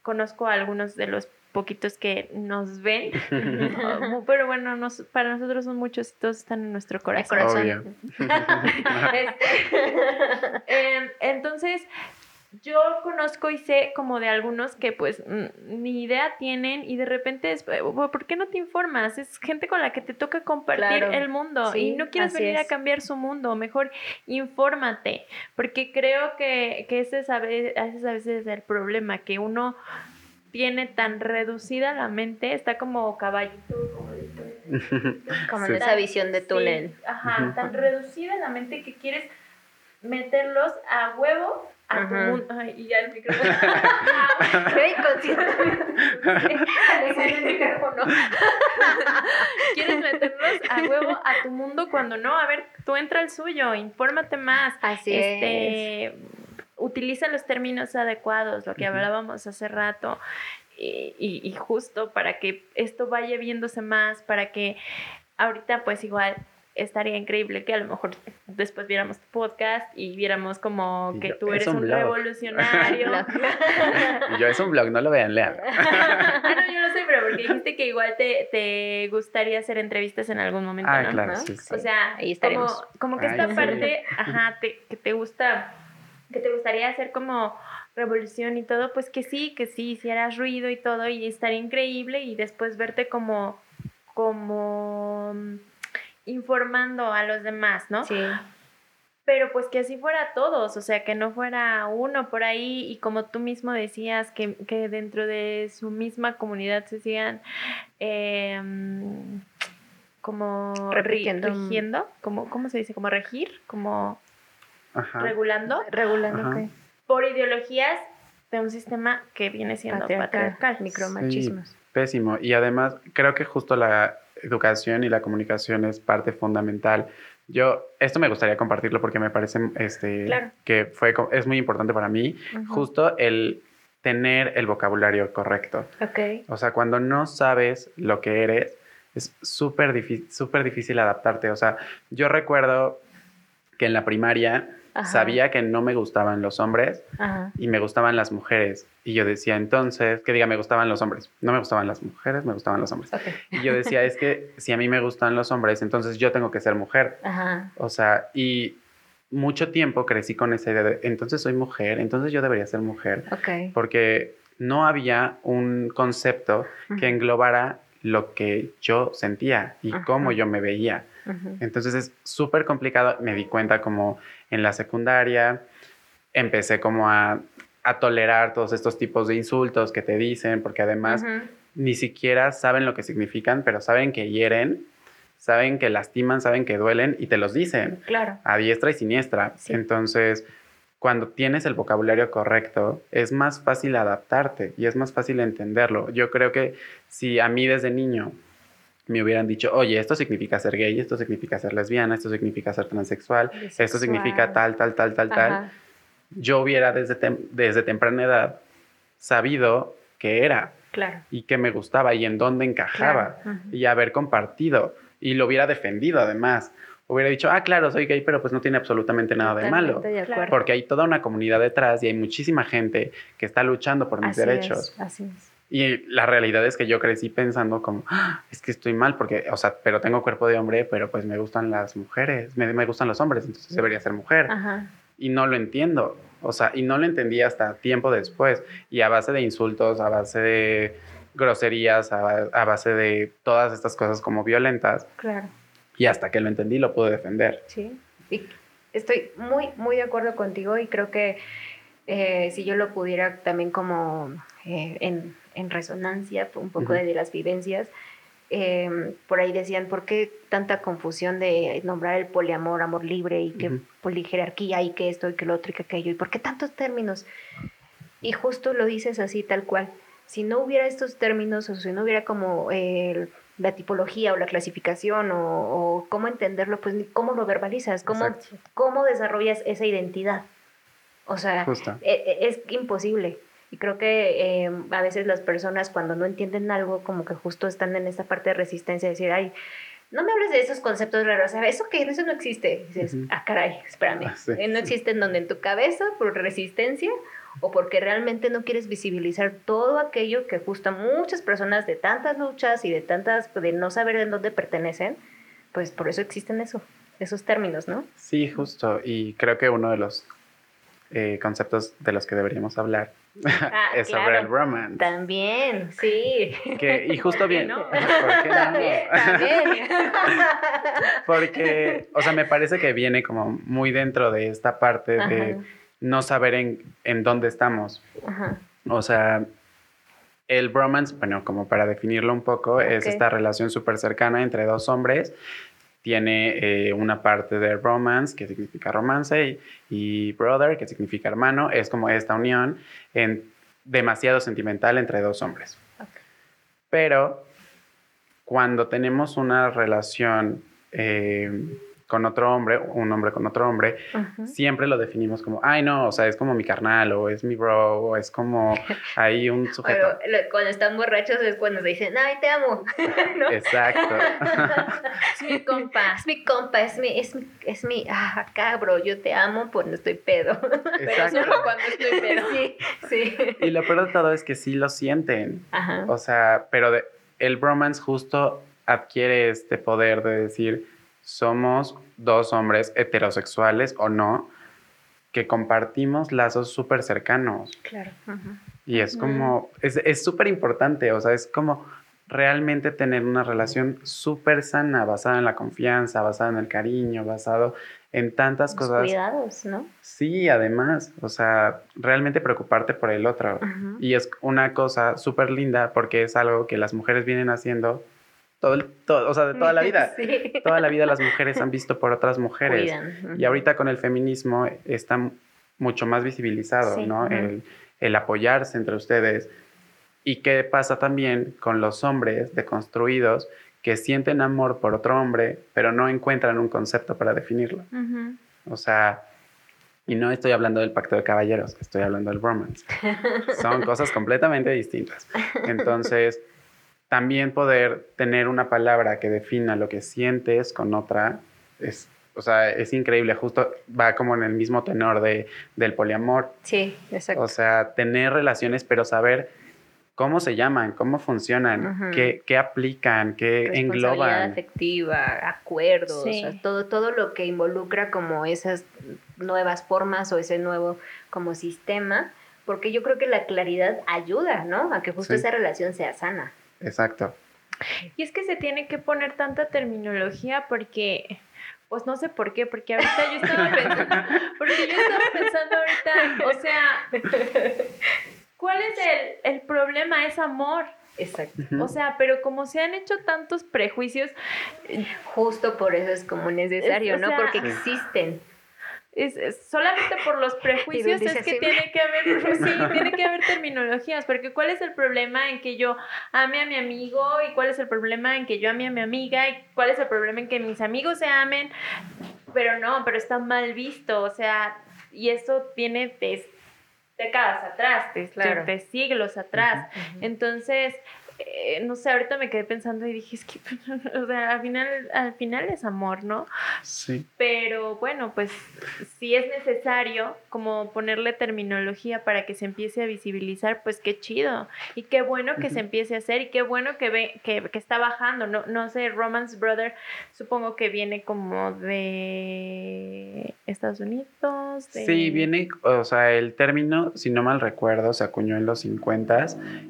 Speaker 2: conozco a algunos de los poquitos que nos ven, pero bueno, para nosotros son muchos y todos están en nuestro corazón. Este, em, entonces, yo conozco y sé como de algunos que pues ni idea tienen y de repente es, ¿por qué no te informas? Es gente con la que te toca compartir el mundo y no quieres venir a cambiar su mundo, mejor infórmate, porque creo que, que ese es a veces, a veces el problema, que uno tiene tan reducida la mente, está como caballito,
Speaker 3: como, en esa visión de túnel.
Speaker 2: ajá, tan reducida la mente que quieres meterlos a huevo a tu mundo. Ay, y ya el micrófono. Qué el micrófono. Quieres meterlos a huevo a tu mundo cuando no. A ver, tú entra al suyo, infórmate más.
Speaker 3: Así este, es.
Speaker 2: Utiliza los términos adecuados, lo que hablábamos hace rato. Y, y, y justo para que esto vaya viéndose más, para que ahorita pues igual estaría increíble que a lo mejor después viéramos tu podcast y viéramos como que tú eres un, revolucionario.
Speaker 1: yo es un blog, no lo vean, lean.
Speaker 2: ah, no, yo lo sé, pero porque dijiste que igual te, te gustaría hacer entrevistas en algún momento,
Speaker 1: ah, claro, sí,
Speaker 2: O sea, Ahí como, como que esta parte, ajá, te, que te gusta, que te gustaría hacer como revolución y todo, pues que sí, que sí, hicieras ruido y todo y estaría increíble y después verte como, como informando a los demás, ¿no?
Speaker 3: Sí.
Speaker 2: Pero pues que así fuera todos, o sea, que no fuera uno por ahí y como tú mismo decías, que, dentro de su misma comunidad se sigan em, como rigiendo, como, ¿cómo se dice? Como regir, como regulando.
Speaker 3: Regulando,
Speaker 2: Por ideologías de un sistema que viene siendo patriarcal, patriarcal
Speaker 3: micromachismos.
Speaker 1: pésimo. Y además creo que justo la educación y la comunicación es parte fundamental. Yo, esto me gustaría compartirlo porque me parece este, que fue, es muy importante para mí, justo el tener el vocabulario correcto.
Speaker 3: Okay.
Speaker 1: O sea, cuando no sabes lo que eres, es súper difícil, difícil adaptarte. O sea, yo recuerdo que en la primaria Sabía que no me gustaban los hombres y me gustaban las mujeres. Y yo decía entonces, que diga, me gustaban los hombres. No me gustaban las mujeres, me gustaban los hombres. Y yo decía, es que si a mí me gustan los hombres, entonces yo tengo que ser mujer. O sea, y mucho tiempo crecí con esa idea de, entonces soy mujer, entonces yo debería ser mujer. Porque no había un concepto que englobara lo que yo sentía y cómo yo me veía. Entonces es súper complicado. Me di cuenta como en la secundaria empecé como a, tolerar todos estos tipos de insultos que te dicen, porque además ni siquiera saben lo que significan, pero saben que hieren, saben que lastiman, saben que duelen y te los dicen.
Speaker 2: Claro.
Speaker 1: A diestra y siniestra. Entonces, cuando tienes el vocabulario correcto, es más fácil adaptarte y es más fácil entenderlo. Yo creo que si a mí desde niño me hubieran dicho, oye, esto significa ser gay, esto significa ser lesbiana, esto significa ser transexual, esto significa tal, tal, tal, tal, tal, yo hubiera desde, desde temprana edad sabido qué era
Speaker 2: claro.
Speaker 1: y qué me gustaba y en dónde encajaba y haber compartido y lo hubiera defendido además. Hubiera dicho, ah, claro, soy gay, pero pues no tiene absolutamente nada de malo. porque hay toda una comunidad detrás y hay muchísima gente que está luchando por mis derechos.
Speaker 3: así es.
Speaker 1: Y la realidad es que yo crecí pensando como, ah, es que estoy mal porque, o sea, pero tengo cuerpo de hombre, pero pues me gustan las mujeres, me, me gustan los hombres, entonces debería ser mujer. Y no lo entiendo, o sea, y no lo entendí hasta tiempo después. Y a base de insultos, a base de groserías, a, a base de todas estas cosas como violentas.
Speaker 3: Claro.
Speaker 1: Y hasta que lo entendí, lo pude defender.
Speaker 3: Sí, y estoy muy, muy de acuerdo contigo y creo que eh, si yo lo pudiera también como eh, en en resonancia un poco de las vivencias, em, por ahí decían, ¿por qué tanta confusión de nombrar el poliamor, amor libre y que
Speaker 1: Ujú.
Speaker 3: polijerarquía y que esto y que lo otro y que aquello? ¿Y por qué tantos términos? Y justo lo dices así, tal cual. Si no hubiera estos términos o si no hubiera como eh, la tipología o la clasificación o, o cómo entenderlo, pues cómo lo verbalizas, cómo,
Speaker 1: Exacto.
Speaker 3: cómo desarrollas esa identidad. O sea, e- e- es imposible. Y creo que eh, a veces las personas cuando no entienden algo, como que justo están en esta parte de resistencia, de decir, ay, no me hables de esos conceptos raros, ¿sabes? Eso que eso no existe. Y dices,
Speaker 1: Ujú.
Speaker 3: ah, caray, espérame.
Speaker 1: Ah, sí,
Speaker 3: Eh, no existe en donde en tu cabeza por resistencia o porque realmente no quieres visibilizar todo aquello que justo muchas personas de tantas luchas y de tantas, de no saber en dónde pertenecen, pues por eso existen eso, esos términos, ¿no?
Speaker 1: Sí, justo. Y creo que uno de los eh, conceptos de los que deberíamos hablar
Speaker 3: Ah,
Speaker 1: es sobre el romance.
Speaker 3: También, sí.
Speaker 1: Que, y justo bien.
Speaker 2: no?
Speaker 1: ¿Por qué no?
Speaker 3: También, también.
Speaker 1: Porque, o sea, me parece que viene como muy dentro de esta parte de no saber en, en dónde estamos.
Speaker 3: Ajá.
Speaker 1: O sea, el bromance, bueno, como para definirlo un poco, es esta relación súper cercana entre dos hombres. Tiene eh, una parte de romance, que significa romance, y, y brother, que significa hermano. Es como esta unión en, demasiado sentimental entre dos hombres. Pero cuando tenemos una relación eh, con otro hombre, un hombre con otro hombre,
Speaker 3: Ajá.
Speaker 1: siempre lo definimos como, ay no, o sea, es como mi carnal, o es mi bro, o es como ahí un sujeto.
Speaker 3: Cuando están borrachos es cuando se dicen, ay, te amo. ¿No?
Speaker 1: Exacto.
Speaker 2: Es mi compa.
Speaker 3: Es mi compa, es mi, es mi, es mi, ah, acá, bro, yo te amo cuando estoy pedo.
Speaker 2: Pero
Speaker 1: Exacto.
Speaker 2: solo cuando estoy pedo.
Speaker 3: Sí, sí.
Speaker 1: Y lo peor de todo es que sí lo sienten.
Speaker 3: Ajá.
Speaker 1: O sea, pero de- el bromance justo adquiere este poder de decir, somos dos hombres heterosexuales o no, que compartimos lazos súper cercanos.
Speaker 3: Claro.
Speaker 1: Y es como, es es súper importante, o sea, es como realmente tener una relación súper sana, basada en la confianza, basada en el cariño, basado en tantas
Speaker 3: Los
Speaker 1: cosas.
Speaker 3: cuidados, ¿no?
Speaker 1: Sí, además, o sea, realmente preocuparte por el otro. Y es una cosa súper linda porque es algo que las mujeres vienen haciendo todo, el- todo, o sea, de toda la vida.
Speaker 3: Sí.
Speaker 1: Toda la vida las mujeres han visto por otras mujeres.
Speaker 3: Cuidan.
Speaker 1: Y ahorita con el feminismo está mucho más visibilizado,
Speaker 3: Sí,
Speaker 1: ¿no? el, el apoyarse entre ustedes. ¿Y qué pasa también con los hombres deconstruidos que sienten amor por otro hombre, pero no encuentran un concepto para definirlo? O sea, y no estoy hablando del pacto de caballeros, estoy hablando del romance. Son cosas completamente distintas. Entonces, también poder tener una palabra que defina lo que sientes con otra es, o sea, es increíble. Justo va como en el mismo tenor de, del poliamor.
Speaker 3: Sí, exacto.
Speaker 1: O sea, tener relaciones, pero saber cómo se llaman, cómo funcionan, qué, qué aplican, qué
Speaker 3: responsabilidad
Speaker 1: engloban.
Speaker 3: afectiva, acuerdos,
Speaker 2: Sí.
Speaker 3: o sea, todo, todo lo que involucra como esas nuevas formas o ese nuevo como sistema, porque yo creo que la claridad ayuda, ¿no? A que justo
Speaker 1: Sí.
Speaker 3: esa relación sea sana.
Speaker 1: Exacto.
Speaker 2: Y es que se tiene que poner tanta terminología porque, pues no sé por qué, porque ahorita yo estaba pensando, porque yo estaba pensando ahorita, o sea, ¿cuál es el, el problema? Es amor.
Speaker 3: Exacto.
Speaker 2: O sea, pero como se han hecho tantos prejuicios,
Speaker 3: Justo por eso es como necesario,
Speaker 2: Es-
Speaker 3: ¿no?
Speaker 2: sea-
Speaker 3: Porque
Speaker 1: Sí.
Speaker 3: existen.
Speaker 2: Es, es solamente por los prejuicios es que tiene que haber, sí, tiene que haber terminologías, porque ¿cuál es el problema en que yo ame a mi amigo y cuál es el problema en que yo ame a mi amiga y cuál es el problema en que mis amigos se amen? Pero no, pero está mal visto, o sea, y eso viene de décadas atrás,
Speaker 3: Claro.
Speaker 2: de siglos atrás. Entonces, eh, no sé, ahorita me quedé pensando y dije, es que, o sea, al final, al final es amor, ¿no?
Speaker 1: Sí.
Speaker 2: Pero bueno, pues si es necesario como ponerle terminología para que se empiece a visibilizar, pues qué chido. Y qué bueno que se empiece a hacer y qué bueno que ve que, que está bajando. No, no sé, Romance Brother supongo que viene como de Estados Unidos. de-
Speaker 1: Sí, viene, o sea, el término, si no mal recuerdo, se acuñó en los 50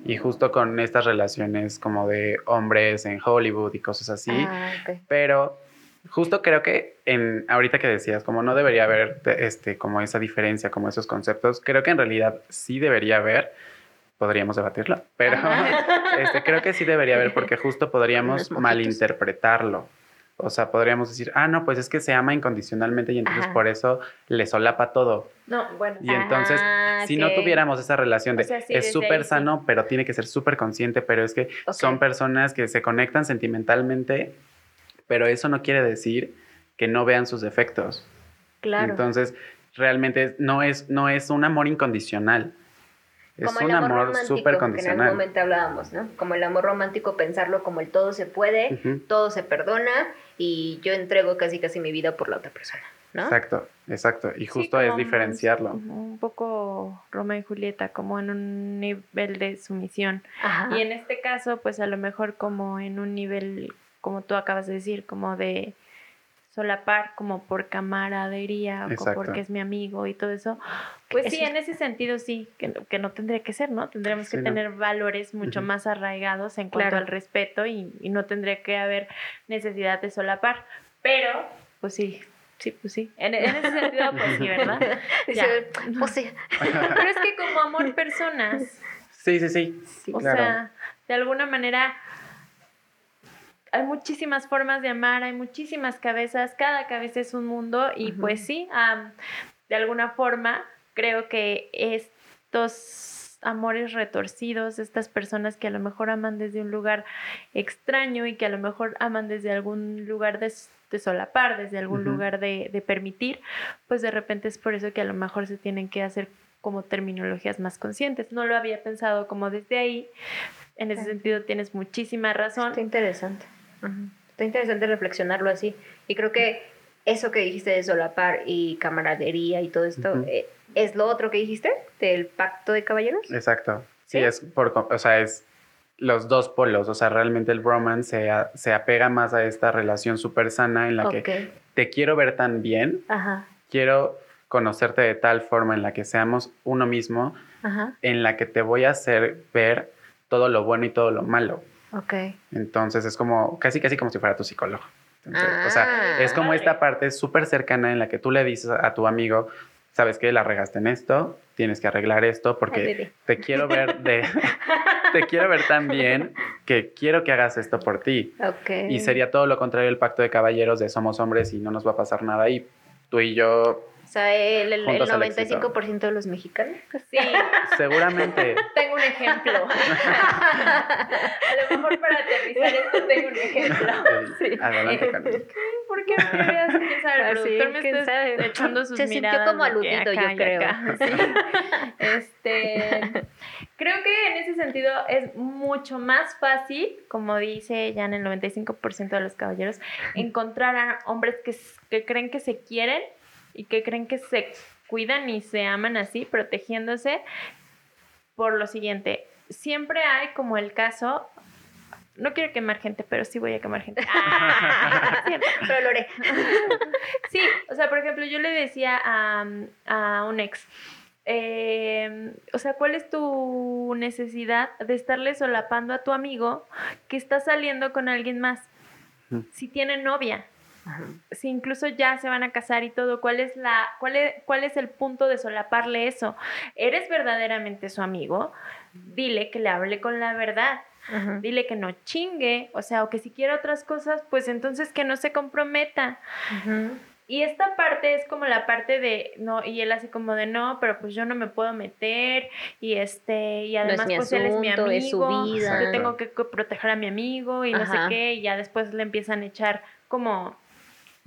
Speaker 1: y justo con estas relaciones como de hombres en Hollywood y cosas así,
Speaker 3: Ah,
Speaker 1: pero justo creo que en ahorita que decías, como no debería haber te- este como esa diferencia, como esos conceptos, creo que en realidad sí debería haber podríamos debatirlo, pero este, creo que sí debería haber porque justo podríamos malinterpretarlo. O sea, podríamos decir, ah, no, pues es que se ama incondicionalmente y entonces
Speaker 3: Ajá.
Speaker 1: por eso le solapa todo.
Speaker 2: No, bueno.
Speaker 1: Y entonces, si no tuviéramos esa relación de
Speaker 2: O sea, sí,
Speaker 1: es súper
Speaker 2: sí.
Speaker 1: sano, pero tiene que ser súper consciente, pero es que son personas que se conectan sentimentalmente, pero eso no quiere decir que no vean sus defectos.
Speaker 3: Claro.
Speaker 1: Entonces, realmente no es, no es un amor incondicional. Es
Speaker 3: Como
Speaker 1: un
Speaker 3: el amor,
Speaker 1: amor
Speaker 3: romántico,
Speaker 1: súper
Speaker 3: que en algún
Speaker 1: condicional.
Speaker 3: momento hablábamos, ¿no? Como el amor romántico, pensarlo como el todo se puede, todo se perdona y yo entrego casi casi mi vida por la otra persona, ¿no?
Speaker 1: Exacto, exacto. Y
Speaker 2: Sí,
Speaker 1: justo es diferenciarlo.
Speaker 2: Un, un poco Romeo y Julieta, como en un nivel de sumisión.
Speaker 3: Ajá.
Speaker 2: Y en este caso, pues a lo mejor como en un nivel, como tú acabas de decir, como de solapar, como por camaradería, o
Speaker 1: Exacto.
Speaker 2: porque es mi amigo y todo eso. Pues sí, en ese sentido sí, que, no- que no tendría que ser, ¿no? Tendríamos que
Speaker 1: Sí, no.
Speaker 2: tener valores mucho más arraigados en cuanto
Speaker 3: Claro.
Speaker 2: al respeto y, y no tendría que haber necesidad de solapar. Pero, pues sí, sí, pues sí. En, en ese sentido, pues sí, ¿verdad?
Speaker 3: Dice, o sea,
Speaker 2: Pero es que como amor personas,
Speaker 1: Sí, sí, sí.
Speaker 3: sí.
Speaker 2: o
Speaker 1: Claro.
Speaker 2: sea, de alguna manera hay muchísimas formas de amar, hay muchísimas cabezas, cada cabeza es un mundo y pues sí, am, de alguna forma creo que estos amores retorcidos, estas personas que a lo mejor aman desde un lugar extraño y que a lo mejor aman desde algún lugar de, solapar, desde algún lugar de, de permitir, pues de repente es por eso que a lo mejor se tienen que hacer como terminologías más conscientes. No lo había pensado como desde ahí. En ese sentido tienes muchísima razón.
Speaker 3: Está interesante. Está interesante reflexionarlo así. Y creo que eso que dijiste de solapar y camaradería y todo esto, eh, ¿es lo otro que dijiste del pacto de caballeros?
Speaker 1: Exacto. Sí,
Speaker 3: ¿Sí?
Speaker 1: es por, o sea, es los dos polos. O sea, realmente el bromance se, a- se apega más a esta relación súper sana en la que te quiero ver tan bien,
Speaker 3: Ajá,
Speaker 1: quiero conocerte de tal forma en la que seamos uno mismo,
Speaker 3: ajá,
Speaker 1: en la que te voy a hacer ver todo lo bueno y todo lo malo.
Speaker 3: Ok.
Speaker 1: Entonces es como, casi casi como si fuera tu psicólogo. Entonces, o sea,
Speaker 3: Ah,
Speaker 1: es como esta parte súper cercana en la que tú le dices a, tu amigo, sabes que la regaste en esto, tienes que arreglar esto porque te quiero ver de, te quiero ver tan bien que quiero que hagas esto por ti.
Speaker 3: Ok.
Speaker 1: Y sería todo lo contrario el pacto de caballeros de somos hombres y no nos va a pasar nada y tú y yo
Speaker 3: sea, el, el, el
Speaker 1: Juntos al éxito.
Speaker 3: 95% de los mexicanos.
Speaker 2: Sí,
Speaker 1: seguramente
Speaker 2: tengo un ejemplo. A lo mejor para aterrizar esto tengo un ejemplo.
Speaker 1: eh, adelante Carmen.
Speaker 2: ¿Por qué me veas? ¿Quién sabe? El productor me
Speaker 3: ¿quién
Speaker 2: está
Speaker 3: sabe?
Speaker 2: echando sus
Speaker 3: Se sintió
Speaker 2: miradas.
Speaker 3: como
Speaker 2: de que
Speaker 3: aludido, yo creo.
Speaker 2: sí. Este, creo que en ese sentido es mucho más fácil, como dice ya en el 95% de los caballeros, encontrar a hombres que, que creen que se quieren y que creen que se cuidan y se aman así, protegiéndose por lo siguiente. Siempre hay como el caso, no quiero quemar gente, pero sí voy a quemar gente. Ah.
Speaker 3: Pero Lore.
Speaker 2: Sí, o sea, por ejemplo, yo le decía a, a un ex, eh, o sea, ¿cuál es tu necesidad de estarle solapando a tu amigo que está saliendo con alguien más?
Speaker 1: Ujú.
Speaker 2: Si tiene novia, si incluso ya se van a casar y todo, ¿cuál es la, cuál es, cuál es el punto de solaparle eso? ¿Eres verdaderamente su amigo? Dile que le hable con la verdad
Speaker 3: Ajá.
Speaker 2: dile que no chingue, o sea, o que si quiere otras cosas, pues entonces que no se comprometa.
Speaker 3: Ajá.
Speaker 2: Y esta parte es como la parte de, no, y él así como de, no, pero pues yo no me puedo meter, y este, y
Speaker 3: es
Speaker 2: además
Speaker 3: mi
Speaker 2: pues él es mi amigo,
Speaker 3: es su vida.
Speaker 2: yo tengo que proteger a mi amigo, y no sé qué, y ya después le empiezan a echar como,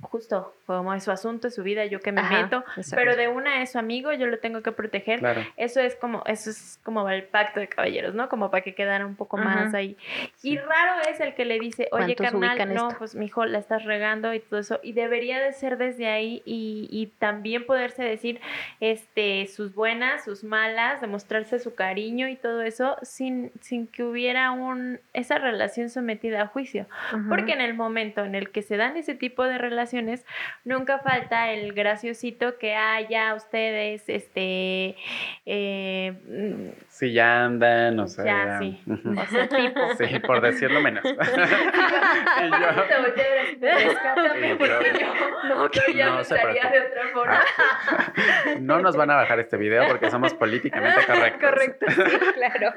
Speaker 2: justo, como es su asunto, es su vida, yo que me
Speaker 3: Ajá,
Speaker 2: meto, pero de una es su amigo, yo lo tengo que proteger,
Speaker 1: Claro.
Speaker 2: eso es como, eso es como el pacto de caballeros, ¿no? Como para que quedara un poco más ahí. Y raro es el que le dice, oye,
Speaker 3: ¿Cuántos
Speaker 2: carnal, no,
Speaker 3: esto?
Speaker 2: pues mijo, la estás regando y todo eso. Y debería de ser desde ahí y, y también poderse decir este, sus buenas, sus malas, demostrarse su cariño y todo eso sin, sin que hubiera un, esa relación sometida a juicio.
Speaker 3: Ajá.
Speaker 2: Porque en el momento en el que se dan ese tipo de relaciones, nunca falta el graciosito que haya ustedes, este, eh, mm,
Speaker 1: Sí, ya andan, o sea.
Speaker 2: Ya, sí. o sea, tipo.
Speaker 1: Sí, por decirlo menos. Y yo-
Speaker 2: rescátame, porque
Speaker 1: yo-
Speaker 2: no, yo ya
Speaker 1: no
Speaker 2: lo
Speaker 1: se
Speaker 2: estaría de
Speaker 1: preocupe.
Speaker 2: otra forma.
Speaker 1: no nos van a bajar este video porque somos políticamente correctos.
Speaker 3: Correcto, sí, claro.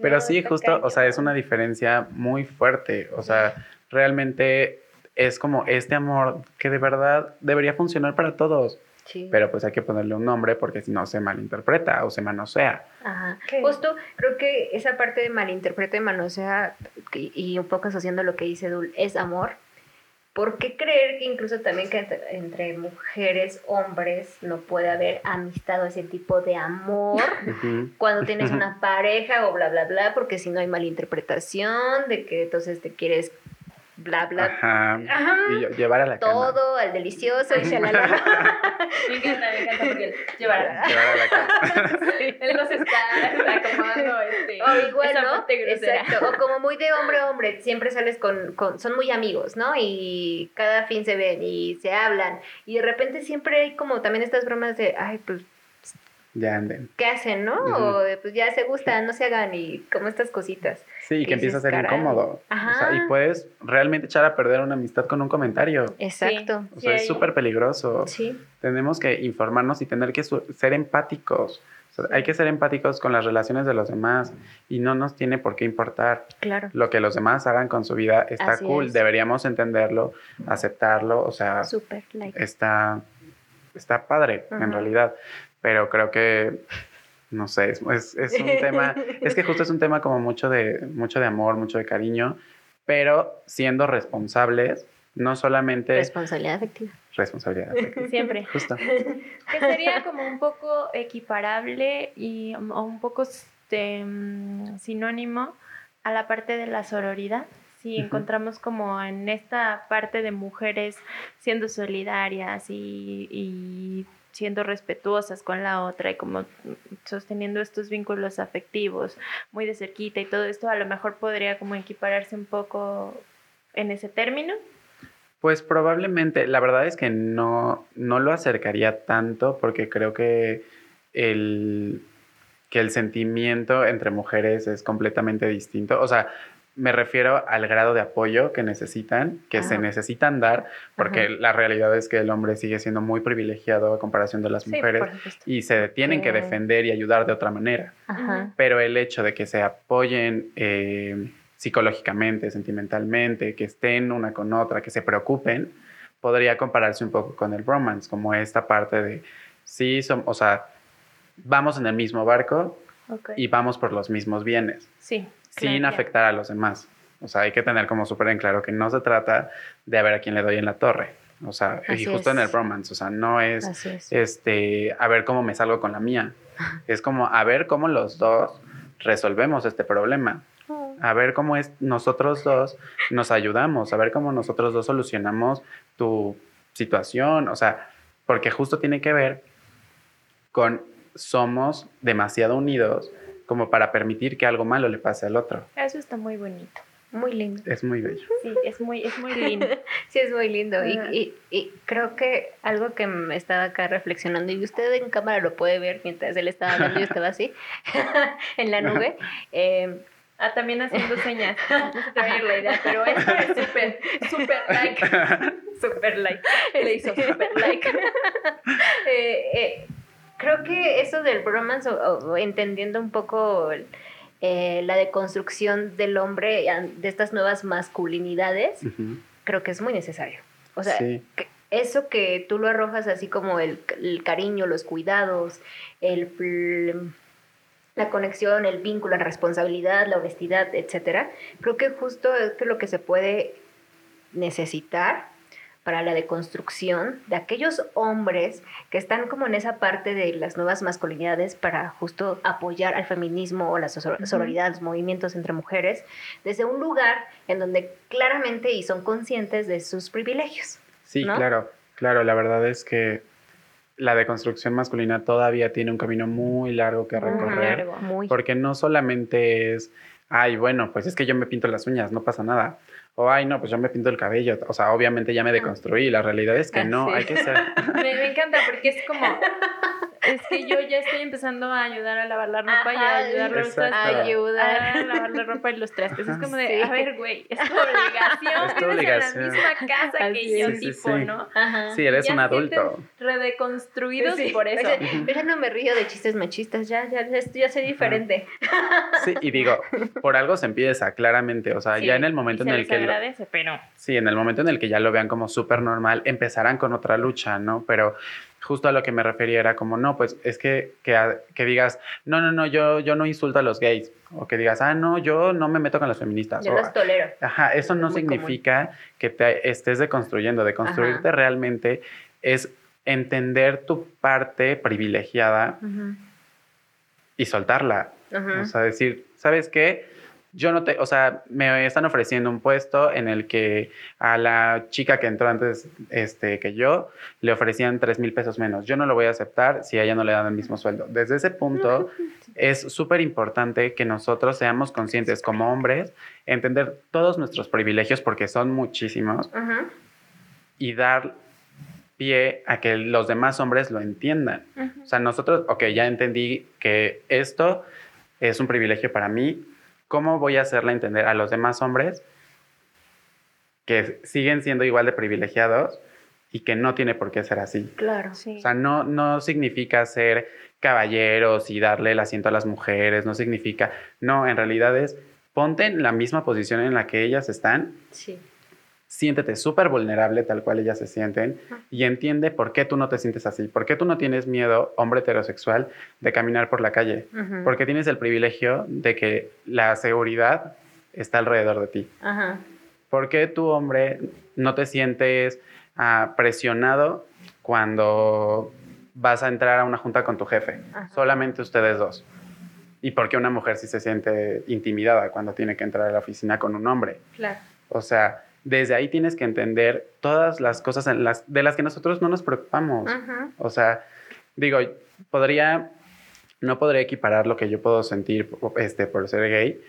Speaker 1: Pero
Speaker 3: No,
Speaker 1: sí, justo, o sea, es una diferencia muy fuerte. O sea, realmente es como este amor que de verdad debería funcionar para todos.
Speaker 3: Sí.
Speaker 1: Pero pues hay que ponerle un nombre porque si no se malinterpreta o se manosea.
Speaker 3: Ajá.
Speaker 2: ¿Qué?
Speaker 3: Justo creo que esa parte de malinterpreta y manosea, y, y un poco asociando lo que dice Dul, es amor. ¿Por qué creer que incluso también que entre, entre mujeres, hombres, no puede haber amistad o ese tipo de amor cuando tienes una pareja o bla, bla, bla? Porque si no hay malinterpretación de que entonces te quieres bla, bla,
Speaker 1: Ajá.
Speaker 3: Ajá.
Speaker 1: Y yo- llevar a la cama.
Speaker 3: todo al delicioso y shalala.
Speaker 2: Me encanta, me encanta porque él llevará.
Speaker 1: Llevar a la cama.
Speaker 2: Él nos está acomodando este,
Speaker 3: O igual, ¿no? Exacto. O como muy de hombre a hombre, siempre sales con, con, son muy amigos, ¿no? Y cada fin se ven y se hablan. Y de repente siempre hay como también estas bromas de, ay, pues,
Speaker 1: Ya anden.
Speaker 3: ¿qué hacen, no?
Speaker 1: Ujú.
Speaker 3: O de, pues ya se gustan, no se hagan y como estas cositas.
Speaker 1: Sí, y
Speaker 3: Y
Speaker 1: que empieza a ser incómodo. O sea,
Speaker 3: Ajá.
Speaker 1: y puedes realmente echar a perder una amistad con un comentario.
Speaker 3: Exacto.
Speaker 1: O
Speaker 2: Sí,
Speaker 1: sea, es
Speaker 2: ahí-
Speaker 1: súper peligroso.
Speaker 3: Sí.
Speaker 1: Tenemos que informarnos y tener que ser empáticos. O sea, hay que ser empáticos con las relaciones de los demás y no nos tiene por qué importar.
Speaker 3: Claro.
Speaker 1: Lo que los demás hagan con su vida está
Speaker 3: Así
Speaker 1: cool.
Speaker 3: es.
Speaker 1: Deberíamos entenderlo, aceptarlo. O sea,
Speaker 3: Súper like.
Speaker 1: está, está padre en
Speaker 3: Ujú.
Speaker 1: realidad. Pero creo que, no sé, es, es- es un tema, es que justo es un tema como mucho de, mucho de amor, mucho de cariño, pero siendo responsables, no solamente
Speaker 3: Responsabilidad afectiva.
Speaker 1: responsabilidad. afectiva.
Speaker 2: Siempre.
Speaker 1: Justo.
Speaker 2: Que sería como un poco equiparable y um, o un poco este, mm, sinónimo a la parte de la sororidad. Si encontramos como en esta parte de mujeres siendo solidarias y, y siendo respetuosas con la otra y como sosteniendo estos vínculos afectivos muy de cerquita y todo esto, a lo mejor podría como equipararse un poco en ese término.
Speaker 1: Pues probablemente, la verdad es que no, no lo acercaría tanto porque creo que el, que el sentimiento entre mujeres es completamente distinto. O sea, me refiero al grado de apoyo que necesitan, que se necesitan dar, porque
Speaker 3: Ajá.
Speaker 1: la realidad es que el hombre sigue siendo muy privilegiado a comparación de las
Speaker 2: Sí,
Speaker 1: mujeres y se tienen que defender y ayudar de otra manera.
Speaker 3: Ajá.
Speaker 1: Pero el hecho de que se apoyen eh, psicológicamente, sentimentalmente, que estén una con otra, que se preocupen, podría compararse un poco con el bromance, como esta parte de, sí, som- o sea, vamos en el mismo barco y vamos por los mismos bienes,
Speaker 2: Sí.
Speaker 1: Sin afectar a los demás. O sea, hay que tener como súper en claro que no se trata de a ver a quién le doy en la torre. O sea, y justo en el
Speaker 3: es.
Speaker 1: bromance, o sea, no es
Speaker 3: es.
Speaker 1: este, a ver cómo me salgo con la mía. Es como a ver cómo los dos resolvemos este problema. A ver cómo es nosotros dos nos ayudamos, a ver cómo nosotros dos solucionamos tu situación, o sea, porque justo tiene que ver con somos demasiado unidos como para permitir que algo malo le pase al otro.
Speaker 2: Eso está muy bonito.
Speaker 3: Muy lindo.
Speaker 1: Es muy bello.
Speaker 2: Sí, es muy, es muy lindo.
Speaker 3: Sí, es muy lindo. Y, y- y creo que algo que me estaba acá reflexionando, y usted en cámara lo puede ver mientras él estaba hablando, yo estaba así, en la nube. eh,
Speaker 2: Ah, también haciendo señas. No ir la idea, pero esto es súper, súper like. Súper like. Le hizo súper like.
Speaker 3: eh, eh, creo que eso del bromance, o, o entendiendo un poco eh, la deconstrucción del hombre, an- de estas nuevas masculinidades, creo que es muy necesario. O sea,
Speaker 1: sí,
Speaker 3: que- eso que tú lo arrojas así como el, el cariño, los cuidados, el, la conexión, el vínculo, la responsabilidad, la honestidad, etcétera, creo que justo es lo que se puede necesitar para la deconstrucción de aquellos hombres que están como en esa parte de las nuevas masculinidades para justo apoyar al feminismo o la sor- los movimientos entre mujeres, desde un lugar en donde claramente y son conscientes de sus privilegios.
Speaker 1: Sí,
Speaker 3: ¿no?
Speaker 1: claro, claro. La verdad es que la deconstrucción masculina todavía tiene un camino muy largo que
Speaker 3: Muy
Speaker 1: recorrer.
Speaker 2: largo.
Speaker 3: Muy.
Speaker 1: Porque no solamente es, ay, bueno, pues es que yo me pinto las uñas, no pasa nada. O, ay, no, pues yo me pinto el cabello. O sea, obviamente ya me deconstruí. La realidad es que no,
Speaker 3: sí.
Speaker 1: hay que ser...
Speaker 2: Me, me encanta porque es como, es que yo ya estoy empezando a ayudar a lavar la ropa y a ayudar los trastes.
Speaker 3: Ayudar.
Speaker 2: A lavar la ropa y los trastes. Es como de,
Speaker 3: Sí.
Speaker 2: a ver, güey, es tu obligación.
Speaker 1: Es tu obligación.
Speaker 2: en la misma casa
Speaker 3: Así
Speaker 2: que yo,
Speaker 1: es. Sí, sí,
Speaker 2: tipo,
Speaker 1: sí.
Speaker 2: ¿no?
Speaker 3: Ajá.
Speaker 1: Sí, eres
Speaker 2: Ya
Speaker 1: un adulto.
Speaker 2: Redeconstruidos
Speaker 3: Sí,
Speaker 2: por eso.
Speaker 3: oye, yo ya no me río de chistes machistas, ya, ya, ya, ya soy diferente.
Speaker 1: Sí, y digo, por algo se empieza, claramente. O sea,
Speaker 3: Sí,
Speaker 1: ya en el
Speaker 2: Y
Speaker 1: momento
Speaker 2: se
Speaker 1: en el que... lo-
Speaker 2: pero
Speaker 1: Sí, en el momento en el que ya lo vean como súper normal, empezarán con otra lucha, ¿no? Pero justo a lo que me refería era como, no, pues es que, que, a- que digas, no, no, no, yo, yo no insulto a los gays. O que digas, ah, no, yo no me meto con las feministas.
Speaker 3: Yo
Speaker 1: o,
Speaker 3: los tolero.
Speaker 1: Ajá, eso no
Speaker 3: común.
Speaker 1: significa que te estés deconstruyendo. Deconstruirte realmente es entender tu parte privilegiada y soltarla.
Speaker 3: Ajá.
Speaker 1: O sea, decir, ¿sabes qué? Yo no te, o sea, me están ofreciendo un puesto en el que a la chica que entró antes este, que yo le ofrecían 3 mil pesos menos. Yo no lo voy a aceptar si a ella no le dan el mismo sueldo. Desde ese punto es súper importante que nosotros seamos conscientes como hombres, entender todos nuestros privilegios porque son muchísimos
Speaker 3: Ajá.
Speaker 1: y dar pie a que los demás hombres lo entiendan. O sea, nosotros, ok, ya entendí que esto es un privilegio para mí. ¿Cómo voy a hacerle entender a los demás hombres que siguen siendo igual de privilegiados y que no tiene por qué ser así?
Speaker 3: Claro.
Speaker 2: Sí.
Speaker 1: O sea, no, no significa ser caballeros y darle el asiento a las mujeres, no significa, no, en realidad es ponte en la misma posición en la que ellas están
Speaker 3: Sí.
Speaker 1: Siéntete súper vulnerable tal cual ellas se sienten y entiende por qué tú no te sientes así, por qué tú no tienes miedo, hombre heterosexual, de caminar por la calle,
Speaker 3: Ujú.
Speaker 1: porque tienes el privilegio de que la seguridad está alrededor de ti. ¿Por qué tú, hombre, no te sientes ah, presionado cuando vas a entrar a una junta con tu jefe? Solamente ustedes dos. ¿Y por qué una mujer sí se siente intimidada cuando tiene que entrar a la oficina con un hombre?
Speaker 3: Claro.
Speaker 1: O sea, desde ahí tienes que entender todas las cosas en las, de las que nosotros no nos preocupamos.
Speaker 3: Ajá.
Speaker 1: O sea, digo, podría, no podría equiparar lo que yo puedo sentir este, por ser gay,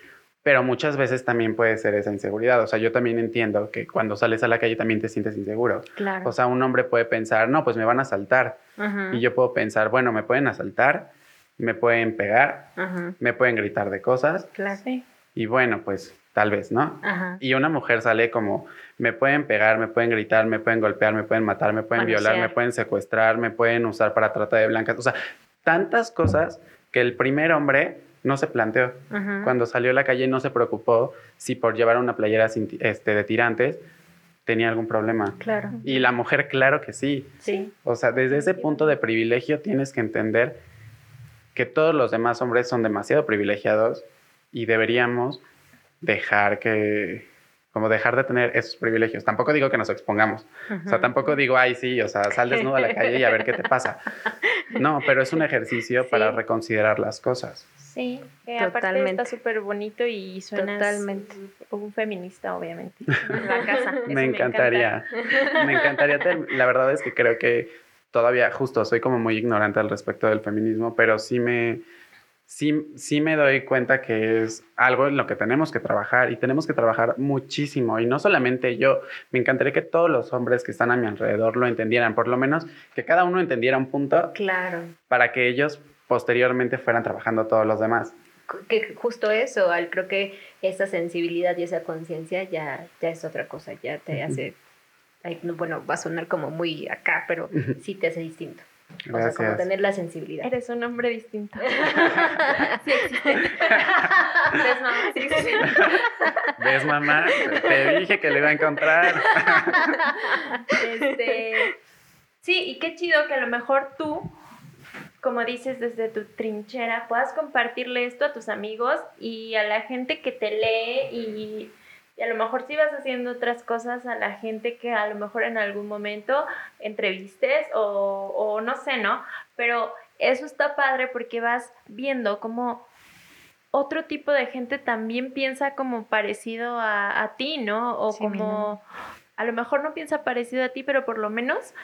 Speaker 1: pero muchas veces también puede ser esa inseguridad. O sea, yo también entiendo que cuando sales a la calle también te sientes inseguro.
Speaker 3: Claro.
Speaker 1: O sea, un hombre puede pensar, no, pues me van a asaltar.
Speaker 3: Ajá.
Speaker 1: Y yo puedo pensar, bueno, me pueden asaltar, me pueden pegar,
Speaker 3: Ajá.
Speaker 1: me pueden gritar de cosas.
Speaker 3: Claro.
Speaker 1: Y bueno, pues tal vez, ¿no?
Speaker 3: Ajá.
Speaker 1: Y una mujer sale como, me pueden pegar, me pueden gritar, me pueden golpear, me pueden matar, me pueden violar, me pueden secuestrar, me pueden usar para trata de blancas. O sea, tantas cosas que el primer hombre no se planteó.
Speaker 3: Ajá.
Speaker 1: Cuando salió a la calle no se preocupó si por llevar una playera sin este, de tirantes tenía algún problema.
Speaker 3: Claro.
Speaker 1: Y la mujer, claro que sí.
Speaker 3: Sí.
Speaker 1: O sea, desde ese punto de privilegio tienes que entender que todos los demás hombres son demasiado privilegiados y deberíamos dejar que, como dejar de tener esos privilegios. Tampoco digo que nos expongamos. O sea, tampoco digo, ay, sí, o sea, sal desnudo a la calle y a ver qué te pasa. No, pero es un ejercicio para
Speaker 3: Sí.
Speaker 1: reconsiderar las cosas.
Speaker 2: Sí, que aparte
Speaker 3: Totalmente.
Speaker 2: está súper bonito y suenas
Speaker 3: Totalmente.
Speaker 2: un feminista, obviamente.
Speaker 3: En la casa. Eso
Speaker 1: me encantaría. Me encantaría. La verdad es que creo que todavía, justo, soy como muy ignorante al respecto del feminismo, pero sí me, sí, sí me doy cuenta que es algo en lo que tenemos que trabajar y tenemos que trabajar muchísimo. Y no solamente yo, me encantaría que todos los hombres que están a mi alrededor lo entendieran, por lo menos que cada uno entendiera un punto
Speaker 3: Claro.
Speaker 1: para que ellos posteriormente fueran trabajando todos los demás.
Speaker 3: que justo eso, al, creo que esa sensibilidad y esa conciencia ya, ya es otra cosa, ya te
Speaker 1: Ujú.
Speaker 3: hace, ay, no, bueno, va a sonar como muy acá, pero sí te hace distinto. O sea, como
Speaker 1: Gracias.
Speaker 3: tener la sensibilidad.
Speaker 2: Eres un hombre distinto. sí existe. ¿Ves, mamá? Sí existe.
Speaker 1: ¿Ves, mamá? Te dije que lo iba a encontrar.
Speaker 2: Este, sí, y qué chido que a lo mejor tú, como dices desde tu trinchera, puedas compartirle esto a tus amigos y a la gente que te lee y, y a lo mejor si vas haciendo otras cosas a la gente que a lo mejor en algún momento entrevistes o, o no sé, ¿no? Pero eso está padre porque vas viendo cómo otro tipo de gente también piensa como parecido a, a ti, ¿no? O
Speaker 3: Sí,
Speaker 2: como a lo mejor no piensa parecido a ti, pero por lo menos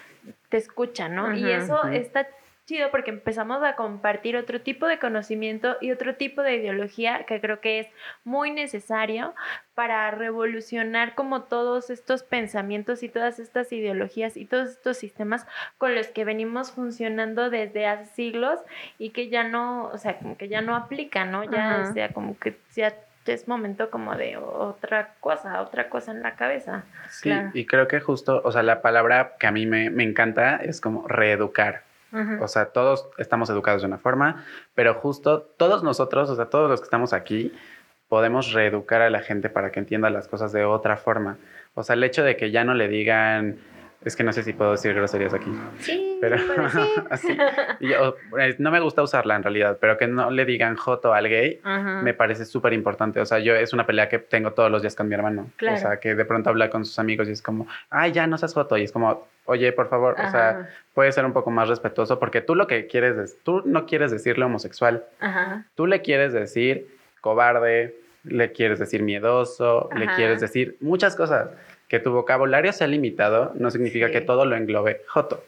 Speaker 2: te escucha, ¿no? Y eso
Speaker 1: ujú.
Speaker 2: está chido porque empezamos a compartir otro tipo de conocimiento y otro tipo de ideología que creo que es muy necesario para revolucionar como todos estos pensamientos y todas estas ideologías y todos estos sistemas con los que venimos funcionando desde hace siglos y que ya no, o sea, como que ya no aplican, ¿no? Ya, o sea, como que ya es momento como de otra cosa, otra cosa en la cabeza.
Speaker 1: Sí, y creo que justo, o sea, la palabra que a mí me, me encanta es como reeducar. O sea, todos estamos educados de una forma, pero justo todos nosotros, o sea, todos los que estamos aquí, podemos reeducar a la gente para que entienda las cosas de otra forma. O sea, el hecho de que ya no le digan, es que no sé si puedo decir groserías aquí.
Speaker 3: Sí,
Speaker 1: pero
Speaker 3: así.
Speaker 1: no me gusta usarla en realidad, pero que no le digan joto al gay me parece súper importante. O sea, yo es una pelea que tengo todos los días con mi hermano. O sea, que de pronto habla con sus amigos y es como, ay, ya no seas joto. Y es como, oye, por favor, o sea, puede ser un poco más respetuoso porque tú lo que quieres es, tú no quieres decirle homosexual. Tú le quieres decir cobarde, le quieres decir miedoso, le quieres decir muchas cosas que tu vocabulario sea limitado no significa que todo lo englobe joto.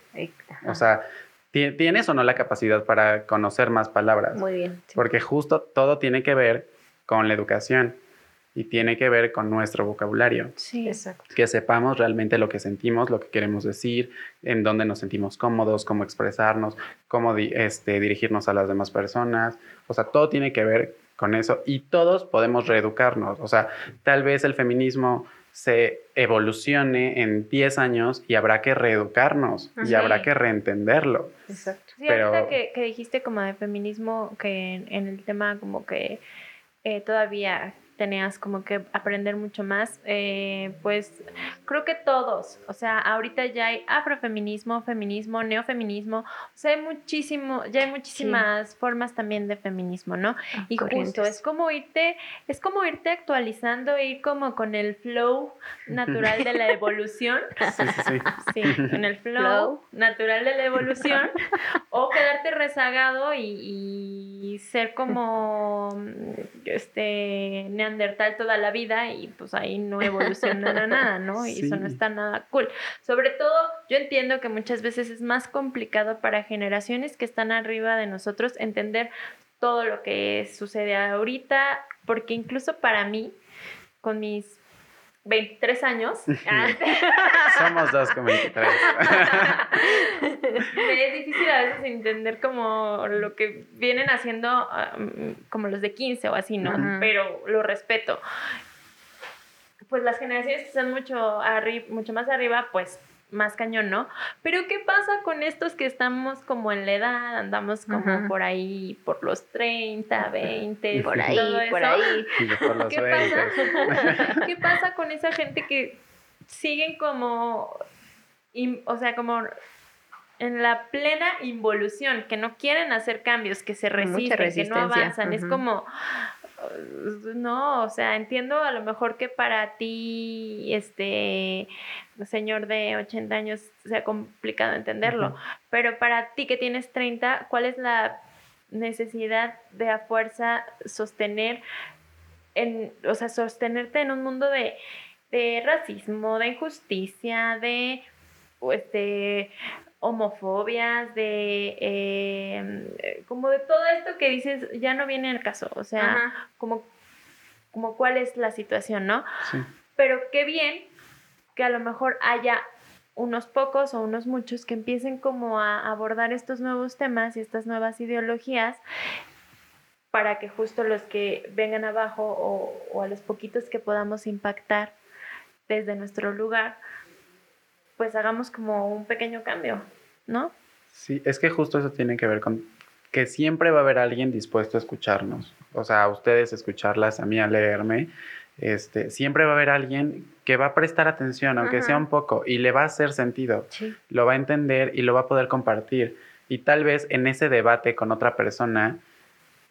Speaker 1: O sea, ¿tienes o no la capacidad para conocer más palabras?
Speaker 3: Muy bien.
Speaker 1: Porque justo todo tiene que ver con la educación y tiene que ver con nuestro vocabulario.
Speaker 2: Sí, exacto.
Speaker 1: Que sepamos realmente lo que sentimos, lo que queremos decir, en dónde nos sentimos cómodos, cómo expresarnos, cómo este, dirigirnos a las demás personas. O sea, todo tiene que ver con eso y todos podemos reeducarnos. O sea, tal vez el feminismo se evolucione en 10 años y habrá que reeducarnos y habrá que reentenderlo.
Speaker 2: Exacto. Sí, ahorita que, dijiste como de feminismo, que en, el tema como que eh, todavía tenías como que aprender mucho más, eh, pues creo que todos, o sea, ahorita ya hay afrofeminismo, feminismo, neofeminismo, o sea, hay muchísimo, ya hay muchísimas formas también de feminismo, ¿no? Ah, y justo es como irte, es como irte actualizando, ir como con el flow natural de la evolución,
Speaker 1: sí, sí,
Speaker 2: sí. con el flow, natural de la evolución, o quedarte rezagado y, y ser como, este, Neandertal toda la vida y pues ahí no evoluciona nada, ¿no? Y eso no está nada cool. Sobre todo, yo entiendo que muchas veces es más complicado para generaciones que están arriba de nosotros entender todo lo que sucede ahorita, porque incluso para mí, con mis 23 años.
Speaker 1: Somos dos con 23.
Speaker 2: Me es difícil a veces entender como lo que vienen haciendo ah, como los de 15 o así, ¿no? Pero lo respeto. Pues las generaciones que están mucho, mucho más arriba, pues más cañón, ¿no? Pero ¿qué pasa con estos que estamos como en la edad, andamos como por ahí, por los 30, 20,
Speaker 3: por ahí, por ahí.
Speaker 2: ¿Qué pasa? ¿Qué pasa con esa gente que siguen como, o sea, como en la plena involución, que no quieren hacer cambios, que se resisten, que no avanzan? Es como, no, o sea, entiendo a lo mejor que para ti, este, señor de 80 años, sea complicado entenderlo, pero para ti que tienes 30, ¿cuál es la necesidad de a fuerza sostener, en, o sea, sostenerte en un mundo de, de racismo, de injusticia, de, este, homofobias, de em, como de todo esto que dices, ya no viene el caso, o sea, como, como cuál es la situación, ¿no? Sí. Pero qué bien que a lo mejor haya unos pocos o unos muchos que empiecen como a abordar estos nuevos temas y estas nuevas ideologías para que justo los que vengan abajo o, o a los poquitos que podamos impactar desde nuestro lugar, pues hagamos como un pequeño cambio, ¿no?
Speaker 1: Sí, es que justo eso tiene que ver con que siempre va a haber alguien dispuesto a escucharnos, o sea, a ustedes escucharlas, a mí a leerme, este, siempre va a haber alguien que va a prestar atención, aunque sea un poco, y le va a hacer sentido, lo va a entender y lo va a poder compartir. Y tal vez en ese debate con otra persona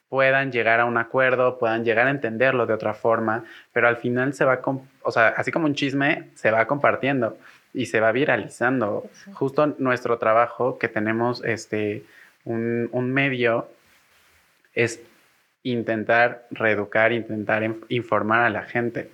Speaker 1: puedan llegar a un acuerdo, puedan llegar a entenderlo de otra forma, pero al final se va, o sea, así como un chisme, se va compartiendo y se va viralizando. Justo nuestro trabajo que tenemos este, un, un medio es intentar reeducar, intentar informar a la gente.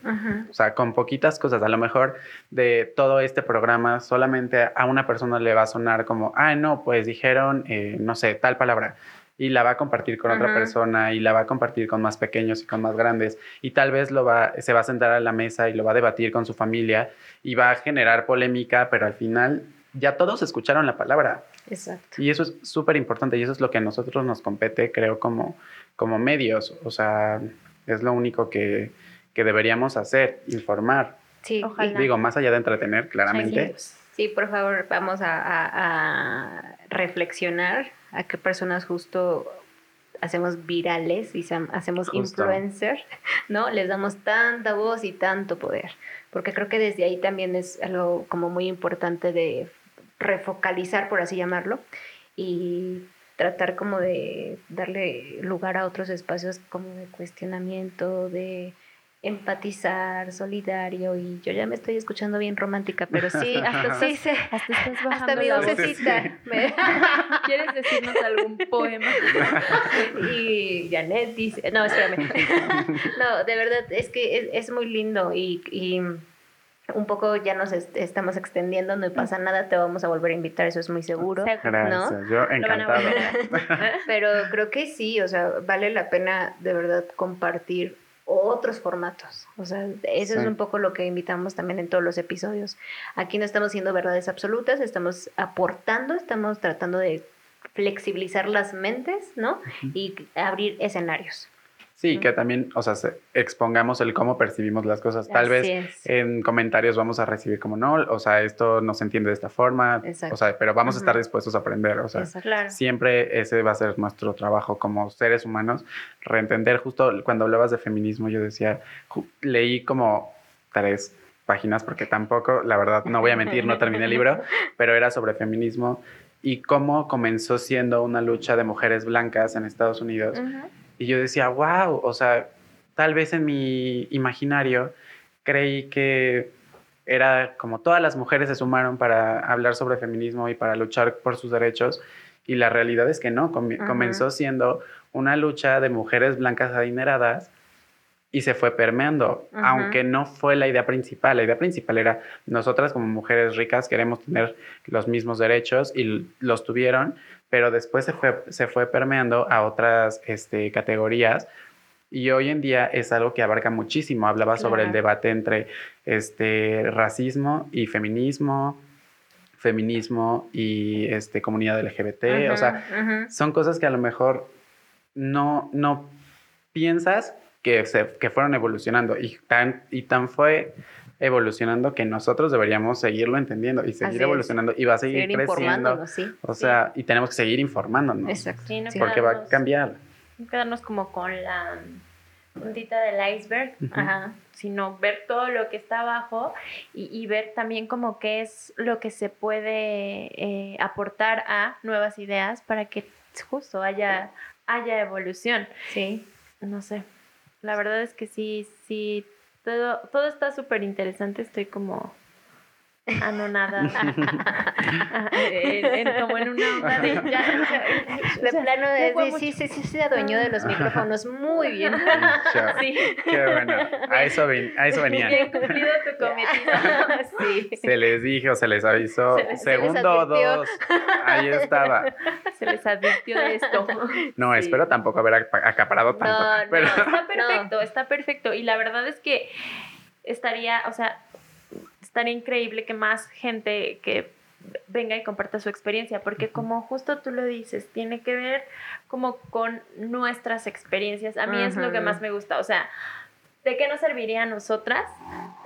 Speaker 1: O sea, con poquitas cosas. A lo mejor de todo este programa solamente a una persona le va a sonar como, ah, no, pues dijeron, eh, no sé, tal palabra. Y la va a compartir con otra persona y la va a compartir con más pequeños y con más grandes. Y tal vez lo va, se va a sentar a la mesa y lo va a debatir con su familia y va a generar polémica, pero al final ya todos escucharon la palabra.
Speaker 3: Exacto.
Speaker 1: Y eso es súper importante y eso es lo que a nosotros nos compete, creo, como, como medios. O sea, es lo único que, que deberíamos hacer, informar.
Speaker 3: Sí,
Speaker 2: Ojalá.
Speaker 1: Digo, más allá de entretener, claramente.
Speaker 3: Sí, por favor, vamos a, a, a reflexionar a qué personas justo hacemos virales y hacemos
Speaker 1: Justo.
Speaker 3: influencer, ¿no? Les damos tanta voz y tanto poder, porque creo que desde ahí también es algo como muy importante de refocalizar, por así llamarlo, y tratar como de darle lugar a otros espacios como de cuestionamiento, de empatizar, solidario, y yo ya me estoy escuchando bien romántica, pero sí, hasta sí, se,
Speaker 2: Hasta estás bajando
Speaker 3: hasta mi vocecita. me-
Speaker 2: ¿Quieres decirnos algún poema?
Speaker 3: y Janet dice, no, espérame. no, de verdad, es que es, es muy lindo y, y un poco ya nos est- estamos extendiendo, no pasa nada, te vamos a volver a invitar, eso es muy seguro.
Speaker 1: Gracias, yo
Speaker 2: Lo van a
Speaker 1: encantado.
Speaker 3: Pero creo que sí, o sea, vale la pena de verdad compartir otros formatos. O sea, eso es un poco lo que invitamos también en todos los episodios. Aquí no estamos siendo verdades absolutas, estamos aportando, estamos tratando de flexibilizar las mentes, ¿no? Y abrir escenarios.
Speaker 1: Sí, que también, o sea, se- expongamos el cómo percibimos las cosas. Tal vez
Speaker 3: es.
Speaker 1: en comentarios vamos a recibir como no, o sea, esto no se entiende de esta forma,
Speaker 3: Exacto.
Speaker 1: o sea, pero vamos a estar dispuestos a aprender, o sea.
Speaker 2: Claro.
Speaker 1: siempre ese va a ser nuestro trabajo como seres humanos, reentender justo cuando hablabas de feminismo, yo decía, leí como tres páginas porque tampoco, la verdad, no voy a mentir, no terminé el libro, pero era sobre feminismo y cómo comenzó siendo una lucha de mujeres blancas en Estados Unidos.
Speaker 2: Ujú.
Speaker 1: Y yo decía, wow, o sea, tal vez en mi imaginario creí que era como todas las mujeres se sumaron para hablar sobre feminismo y para luchar por sus derechos. Y la realidad es que no,
Speaker 3: Ajá.
Speaker 1: comenzó siendo una lucha de mujeres blancas adineradas y se fue permeando,
Speaker 3: Ajá.
Speaker 1: aunque no fue la idea principal. La idea principal era nosotras como mujeres ricas queremos tener los mismos derechos y los tuvieron, pero después se fue, se fue permeando a otras este, categorías y hoy en día es algo que abarca muchísimo. Hablaba sobre el
Speaker 3: Claro.
Speaker 1: debate entre este, racismo y feminismo, feminismo y este, comunidad LGBT, o sea,
Speaker 3: Ujú, ujú.
Speaker 1: son cosas que a lo mejor no, no piensas que, se, que fueron evolucionando y tan, y tan fue evolucionando que nosotros deberíamos seguirlo entendiendo y seguir
Speaker 3: Así es.
Speaker 1: evolucionando y va a seguir,
Speaker 3: Seguir
Speaker 1: creciendo.
Speaker 3: sí.
Speaker 1: O sea, y tenemos que seguir informándonos
Speaker 3: Exacto.
Speaker 2: Sí, no
Speaker 3: Sí.
Speaker 1: porque va a cambiar.
Speaker 2: no quedarnos como con la puntita del iceberg, ajá, sino ver todo lo que está abajo y, y ver también como qué es lo que se puede eh, aportar a nuevas ideas para que justo haya, haya evolución.
Speaker 3: Sí.
Speaker 2: No sé, la verdad es que sí, sí, todo, todo está súper interesante, estoy como anonada, en- en- como en una onda de ya,
Speaker 3: De
Speaker 2: sea,
Speaker 3: plano, de-
Speaker 2: mucho.
Speaker 3: sí, sí, sí, se adueñó de los micrófonos muy bien.
Speaker 2: Sí.
Speaker 1: Qué bueno. A eso, ven- a eso venía.
Speaker 2: Bien cumplido tu cometido.
Speaker 3: sí.
Speaker 1: Se les dijo, se les avisó.
Speaker 2: Se les-
Speaker 3: se les
Speaker 1: Segundo
Speaker 3: advirtió.
Speaker 1: dos. Ahí estaba.
Speaker 2: Se les advirtió de esto.
Speaker 1: No,
Speaker 3: Sí.
Speaker 1: espero tampoco haber apa- acaparado tanto.
Speaker 3: No, no.
Speaker 1: pero
Speaker 2: Está perfecto, está perfecto. Y la verdad es que estaría, o sea, estaría increíble que más gente que venga y comparta su experiencia, porque como justo tú lo dices, tiene que ver como con nuestras experiencias. A mí es lo que más me gusta, o sea, ¿de qué nos serviría a nosotras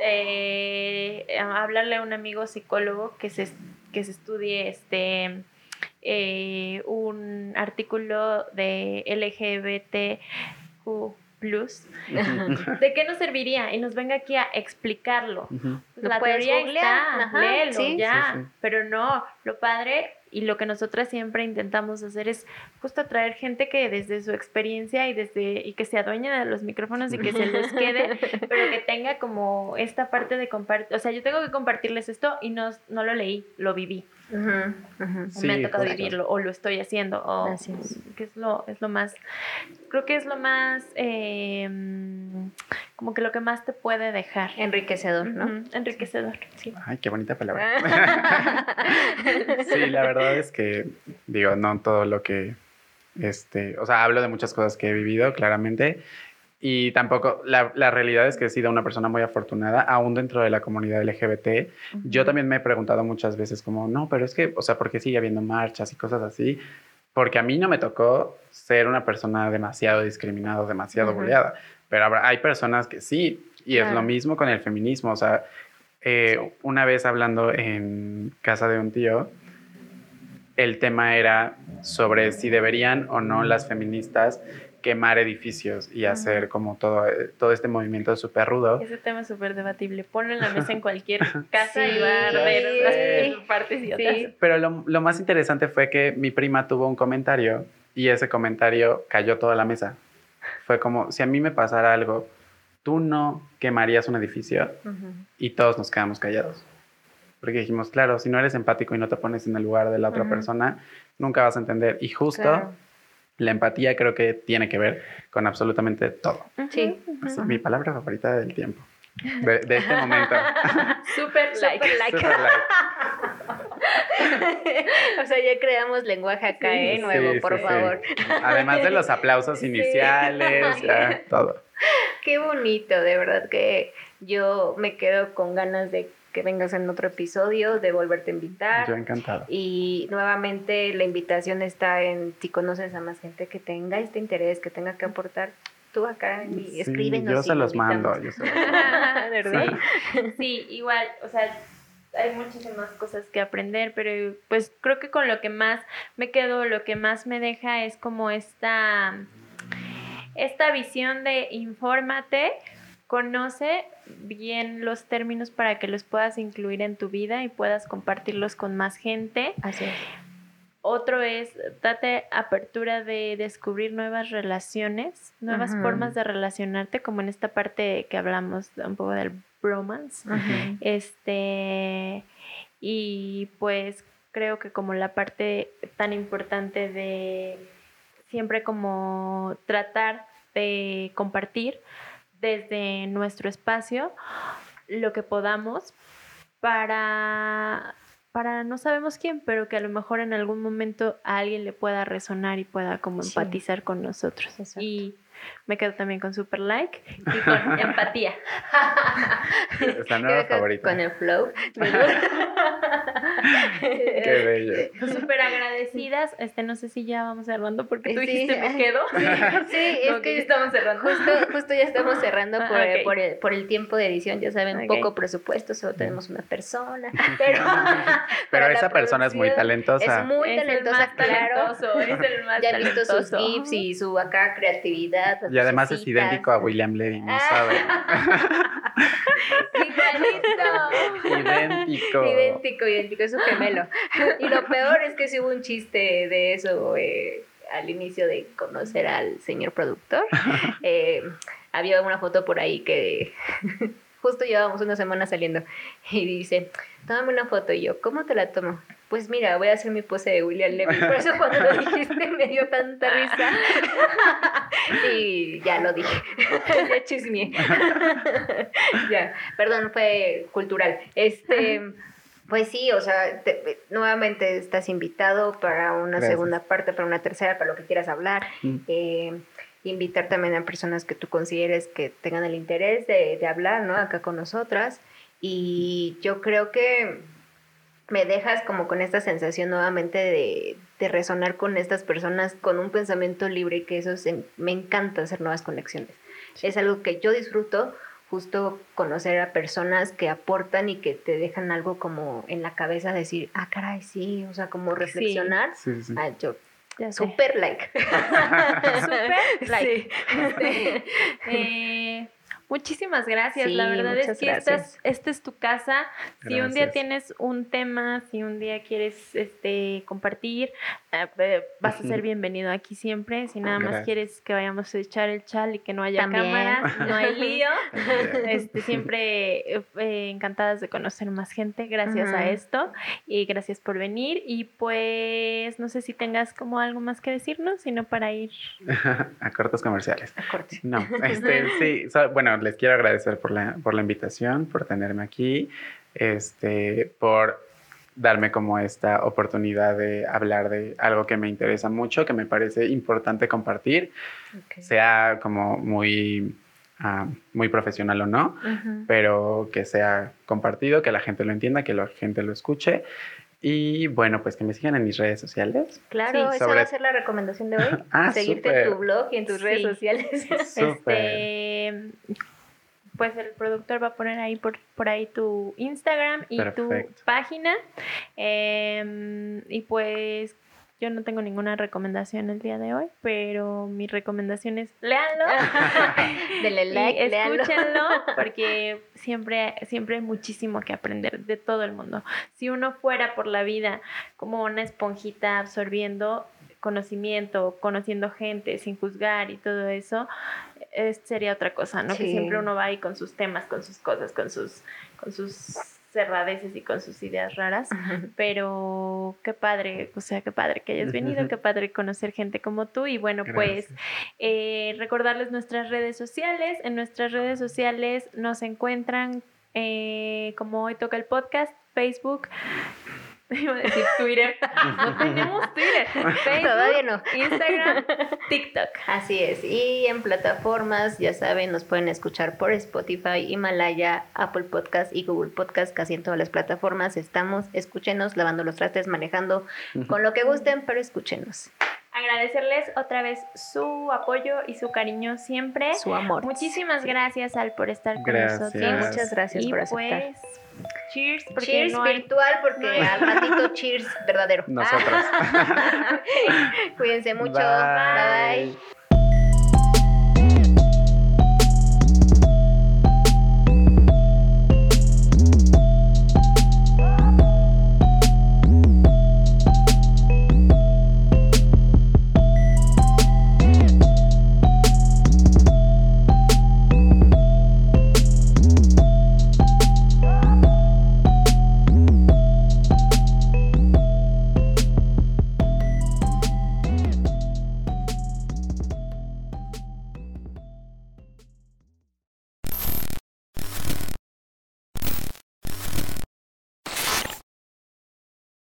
Speaker 2: eh, hablarle a un amigo psicólogo que se, que se estudie este eh, un artículo de LGBTQ+, ¿de qué nos serviría? Y nos venga aquí a explicarlo.
Speaker 1: Ujú.
Speaker 2: Pues
Speaker 3: Lo
Speaker 2: la teoría
Speaker 3: googlear,
Speaker 2: está,
Speaker 3: ajá,
Speaker 2: léelo,
Speaker 3: sí.
Speaker 2: ya.
Speaker 1: Sí, sí.
Speaker 2: Pero no, lo padre y lo que nosotras siempre intentamos hacer es justo atraer gente que desde su experiencia y desde y que se adueñe de los micrófonos y que se les quede, pero que tenga como esta parte de compartir, o sea, yo tengo que compartirles esto y no, no lo leí, lo viví. O me ha tocado vivirlo o lo estoy haciendo o que es lo es lo más creo que es lo más eh, como que lo que más te puede dejar.
Speaker 3: Enriquecedor no
Speaker 2: enriquecedor sí.
Speaker 1: Ay qué bonita palabra. Sí la verdad es que digo no todo lo que este o sea hablo de muchas cosas que he vivido claramente y tampoco, la, la, realidad es que he sido una persona muy afortunada, aún dentro de la comunidad LGBT. Yo también me he preguntado muchas veces como, no, pero es que, o sea, ¿por qué sigue habiendo marchas y cosas así? Porque a mí no me tocó ser una persona demasiado discriminada, demasiado uh pero hay personas que sí, y es lo mismo con el feminismo, o sea, eh, una vez hablando en casa de un tío, el tema era sobre si deberían o no las feministas quemar edificios y hacer como todo, eh, todo este movimiento súper rudo.
Speaker 2: Ese tema es súper debatible. Ponlo en la mesa en cualquier casa y va a arder las partes y
Speaker 1: sí. Pero lo, lo, más interesante fue que mi prima tuvo un comentario y ese comentario cayó toda la mesa. Fue como, si a mí me pasara algo, tú no quemarías un edificio y todos nos quedamos callados. Porque dijimos, claro, si no eres empático y no te pones en el lugar de la otra persona, nunca vas a entender. Y justo la empatía creo que tiene que ver con absolutamente todo.
Speaker 3: Sí.
Speaker 1: mi palabra favorita del tiempo. De, este momento.
Speaker 2: Super like. Super like.
Speaker 3: o sea, ya creamos lenguaje acá, ¿eh? Nuevo, por favor.
Speaker 1: Además de los aplausos iniciales, ya, todo.
Speaker 3: Qué bonito, de verdad que yo me quedo con ganas de que vengas en otro episodio, de volverte a invitar.
Speaker 1: Yo encantado.
Speaker 3: Y nuevamente la invitación está en si conoces a más gente que tenga este interés, que tenga que aportar. Tú acá y sí, escríbenos.
Speaker 1: Yo se los mando. Yo se los mando.
Speaker 2: ¿verdad? Sí, igual, o sea, hay muchísimas cosas que aprender, pero pues creo que con lo que más me quedo, lo que más me deja es como esta, esta visión de infórmate, conoce bien los términos para que los puedas incluir en tu vida y puedas compartirlos con más gente.
Speaker 3: Así es.
Speaker 2: Otro es, date apertura de descubrir nuevas relaciones, nuevas formas de relacionarte, como en esta parte que hablamos un poco del bromance. Este, y pues creo que como la parte tan importante de siempre como tratar de compartir desde nuestro espacio lo que podamos para para no sabemos quién, pero que a lo mejor en algún momento a alguien le pueda resonar y pueda como empatizar con nosotros. Y me quedo también con super like y con empatía.
Speaker 1: Es la nueva favorita.
Speaker 3: Con el flow.
Speaker 1: Qué bello.
Speaker 2: Súper agradecidas. Este, no sé si ya vamos cerrando porque tú dijiste me quedo.
Speaker 3: Sí, es que estamos cerrando. Justo, justo ya estamos cerrando ah, por, por, el, por, el, tiempo de edición. Ya saben, poco presupuesto, solo tenemos una persona. Pero,
Speaker 1: pero esa persona es muy talentosa.
Speaker 3: Es muy talentosa, claro.
Speaker 2: es el más
Speaker 3: ya he visto sus gifs y su acá creatividad.
Speaker 1: Y además es idéntico a William Levy, no sabe.
Speaker 3: Igualito.
Speaker 1: idéntico.
Speaker 3: Idéntico, idéntico, es su gemelo. Y lo peor es que sí hubo un chiste de eso eh, al inicio de conocer al señor productor. Eh, había una foto por ahí que justo llevábamos una semana saliendo y dice, tómame una foto y yo, ¿cómo te la tomo? Pues mira, voy a hacer mi pose de William Levy. Por eso cuando lo dijiste me dio tanta risa. y ya lo dije. ya chismeé. ya, perdón, fue cultural. Este... Pues sí, o sea, nuevamente estás invitado para una segunda parte, para una tercera, para lo que quieras hablar. Mm. Eh, invitar también a personas que tú consideres que tengan el interés de, de hablar, ¿no? Acá con nosotras. Y yo creo que me dejas como con esta sensación nuevamente de, de resonar con estas personas con un pensamiento libre, que eso me encanta hacer nuevas conexiones. Es algo que yo disfruto, justo conocer a personas que aportan y que te dejan algo como en la cabeza, decir, ah, caray, sí, o sea, como reflexionar. Ah, yo Super like.
Speaker 2: Super like. Eh, Muchísimas gracias. La verdad es que esta es tu casa. Si un día tienes un tema, si un día quieres este, compartir, eh, vas a ser bienvenido aquí siempre. Si nada más quieres que vayamos a echar el chal y que no haya
Speaker 3: También.
Speaker 2: cámaras, no hay lío. Este, siempre eh, eh, encantadas de conocer más gente gracias a esto y gracias por venir y pues no sé si tengas como algo más que decirnos, sino para ir.
Speaker 1: a cortos comerciales.
Speaker 3: A corte.
Speaker 1: No, este, sí, so- bueno, les quiero agradecer por la, por la invitación, por tenerme aquí, este, por darme como esta oportunidad de hablar de algo que me interesa mucho, que me parece importante compartir, sea como muy, ah, muy profesional o no, pero que sea compartido, que la gente lo entienda, que la gente lo escuche. Y bueno, pues que me sigan en mis redes sociales.
Speaker 3: Claro,
Speaker 2: Sí.
Speaker 3: esa
Speaker 1: Sobre-
Speaker 3: va a ser la recomendación de hoy.
Speaker 1: Ah,
Speaker 3: Seguirte en tu blog y en tus redes sociales.
Speaker 1: Súper.
Speaker 2: Este, pues el productor va a poner ahí por, por ahí tu Instagram y tu página. Em, y pues yo no tengo ninguna recomendación el día de hoy, pero mi recomendación es léanlo.
Speaker 3: Denle
Speaker 2: y
Speaker 3: like, léanlo.
Speaker 2: escúchenlo porque siempre, siempre hay muchísimo que aprender de todo el mundo. Si uno fuera por la vida como una esponjita absorbiendo conocimiento, conociendo gente sin juzgar y todo eso, es- sería otra cosa, ¿no? Que siempre uno va ahí con sus temas, con sus cosas, con sus, con sus cerradeces y con sus ideas raras. Pero qué padre, o sea, qué padre que hayas venido, qué padre conocer gente como tú. Y bueno, pues eh, recordarles nuestras redes sociales. En nuestras redes sociales nos encuentran eh, como hoy toca el podcast, Facebook. Iba a decir Twitter. No tenemos Twitter. Facebook,
Speaker 3: Todavía no.
Speaker 2: Instagram, TikTok.
Speaker 3: Así es. Y en plataformas, ya saben, nos pueden escuchar por Spotify, Himalaya, Apple Podcast y Google Podcast. Casi en todas las plataformas estamos. Escúchenos lavando los trastes, manejando, con lo que gusten, pero escúchenos.
Speaker 2: Agradecerles otra vez su apoyo y su cariño siempre.
Speaker 3: Su amor.
Speaker 2: Muchísimas gracias, Al, por estar con nosotros.
Speaker 3: Sí, muchas gracias
Speaker 2: y
Speaker 3: por aceptar.
Speaker 2: pues, cheers, porque
Speaker 3: cheers
Speaker 2: no hay-
Speaker 3: virtual, porque
Speaker 2: no hay-
Speaker 3: al ratito cheers verdadero.
Speaker 1: Nosotros.
Speaker 3: Cuídense mucho.
Speaker 1: Bye.
Speaker 3: bye.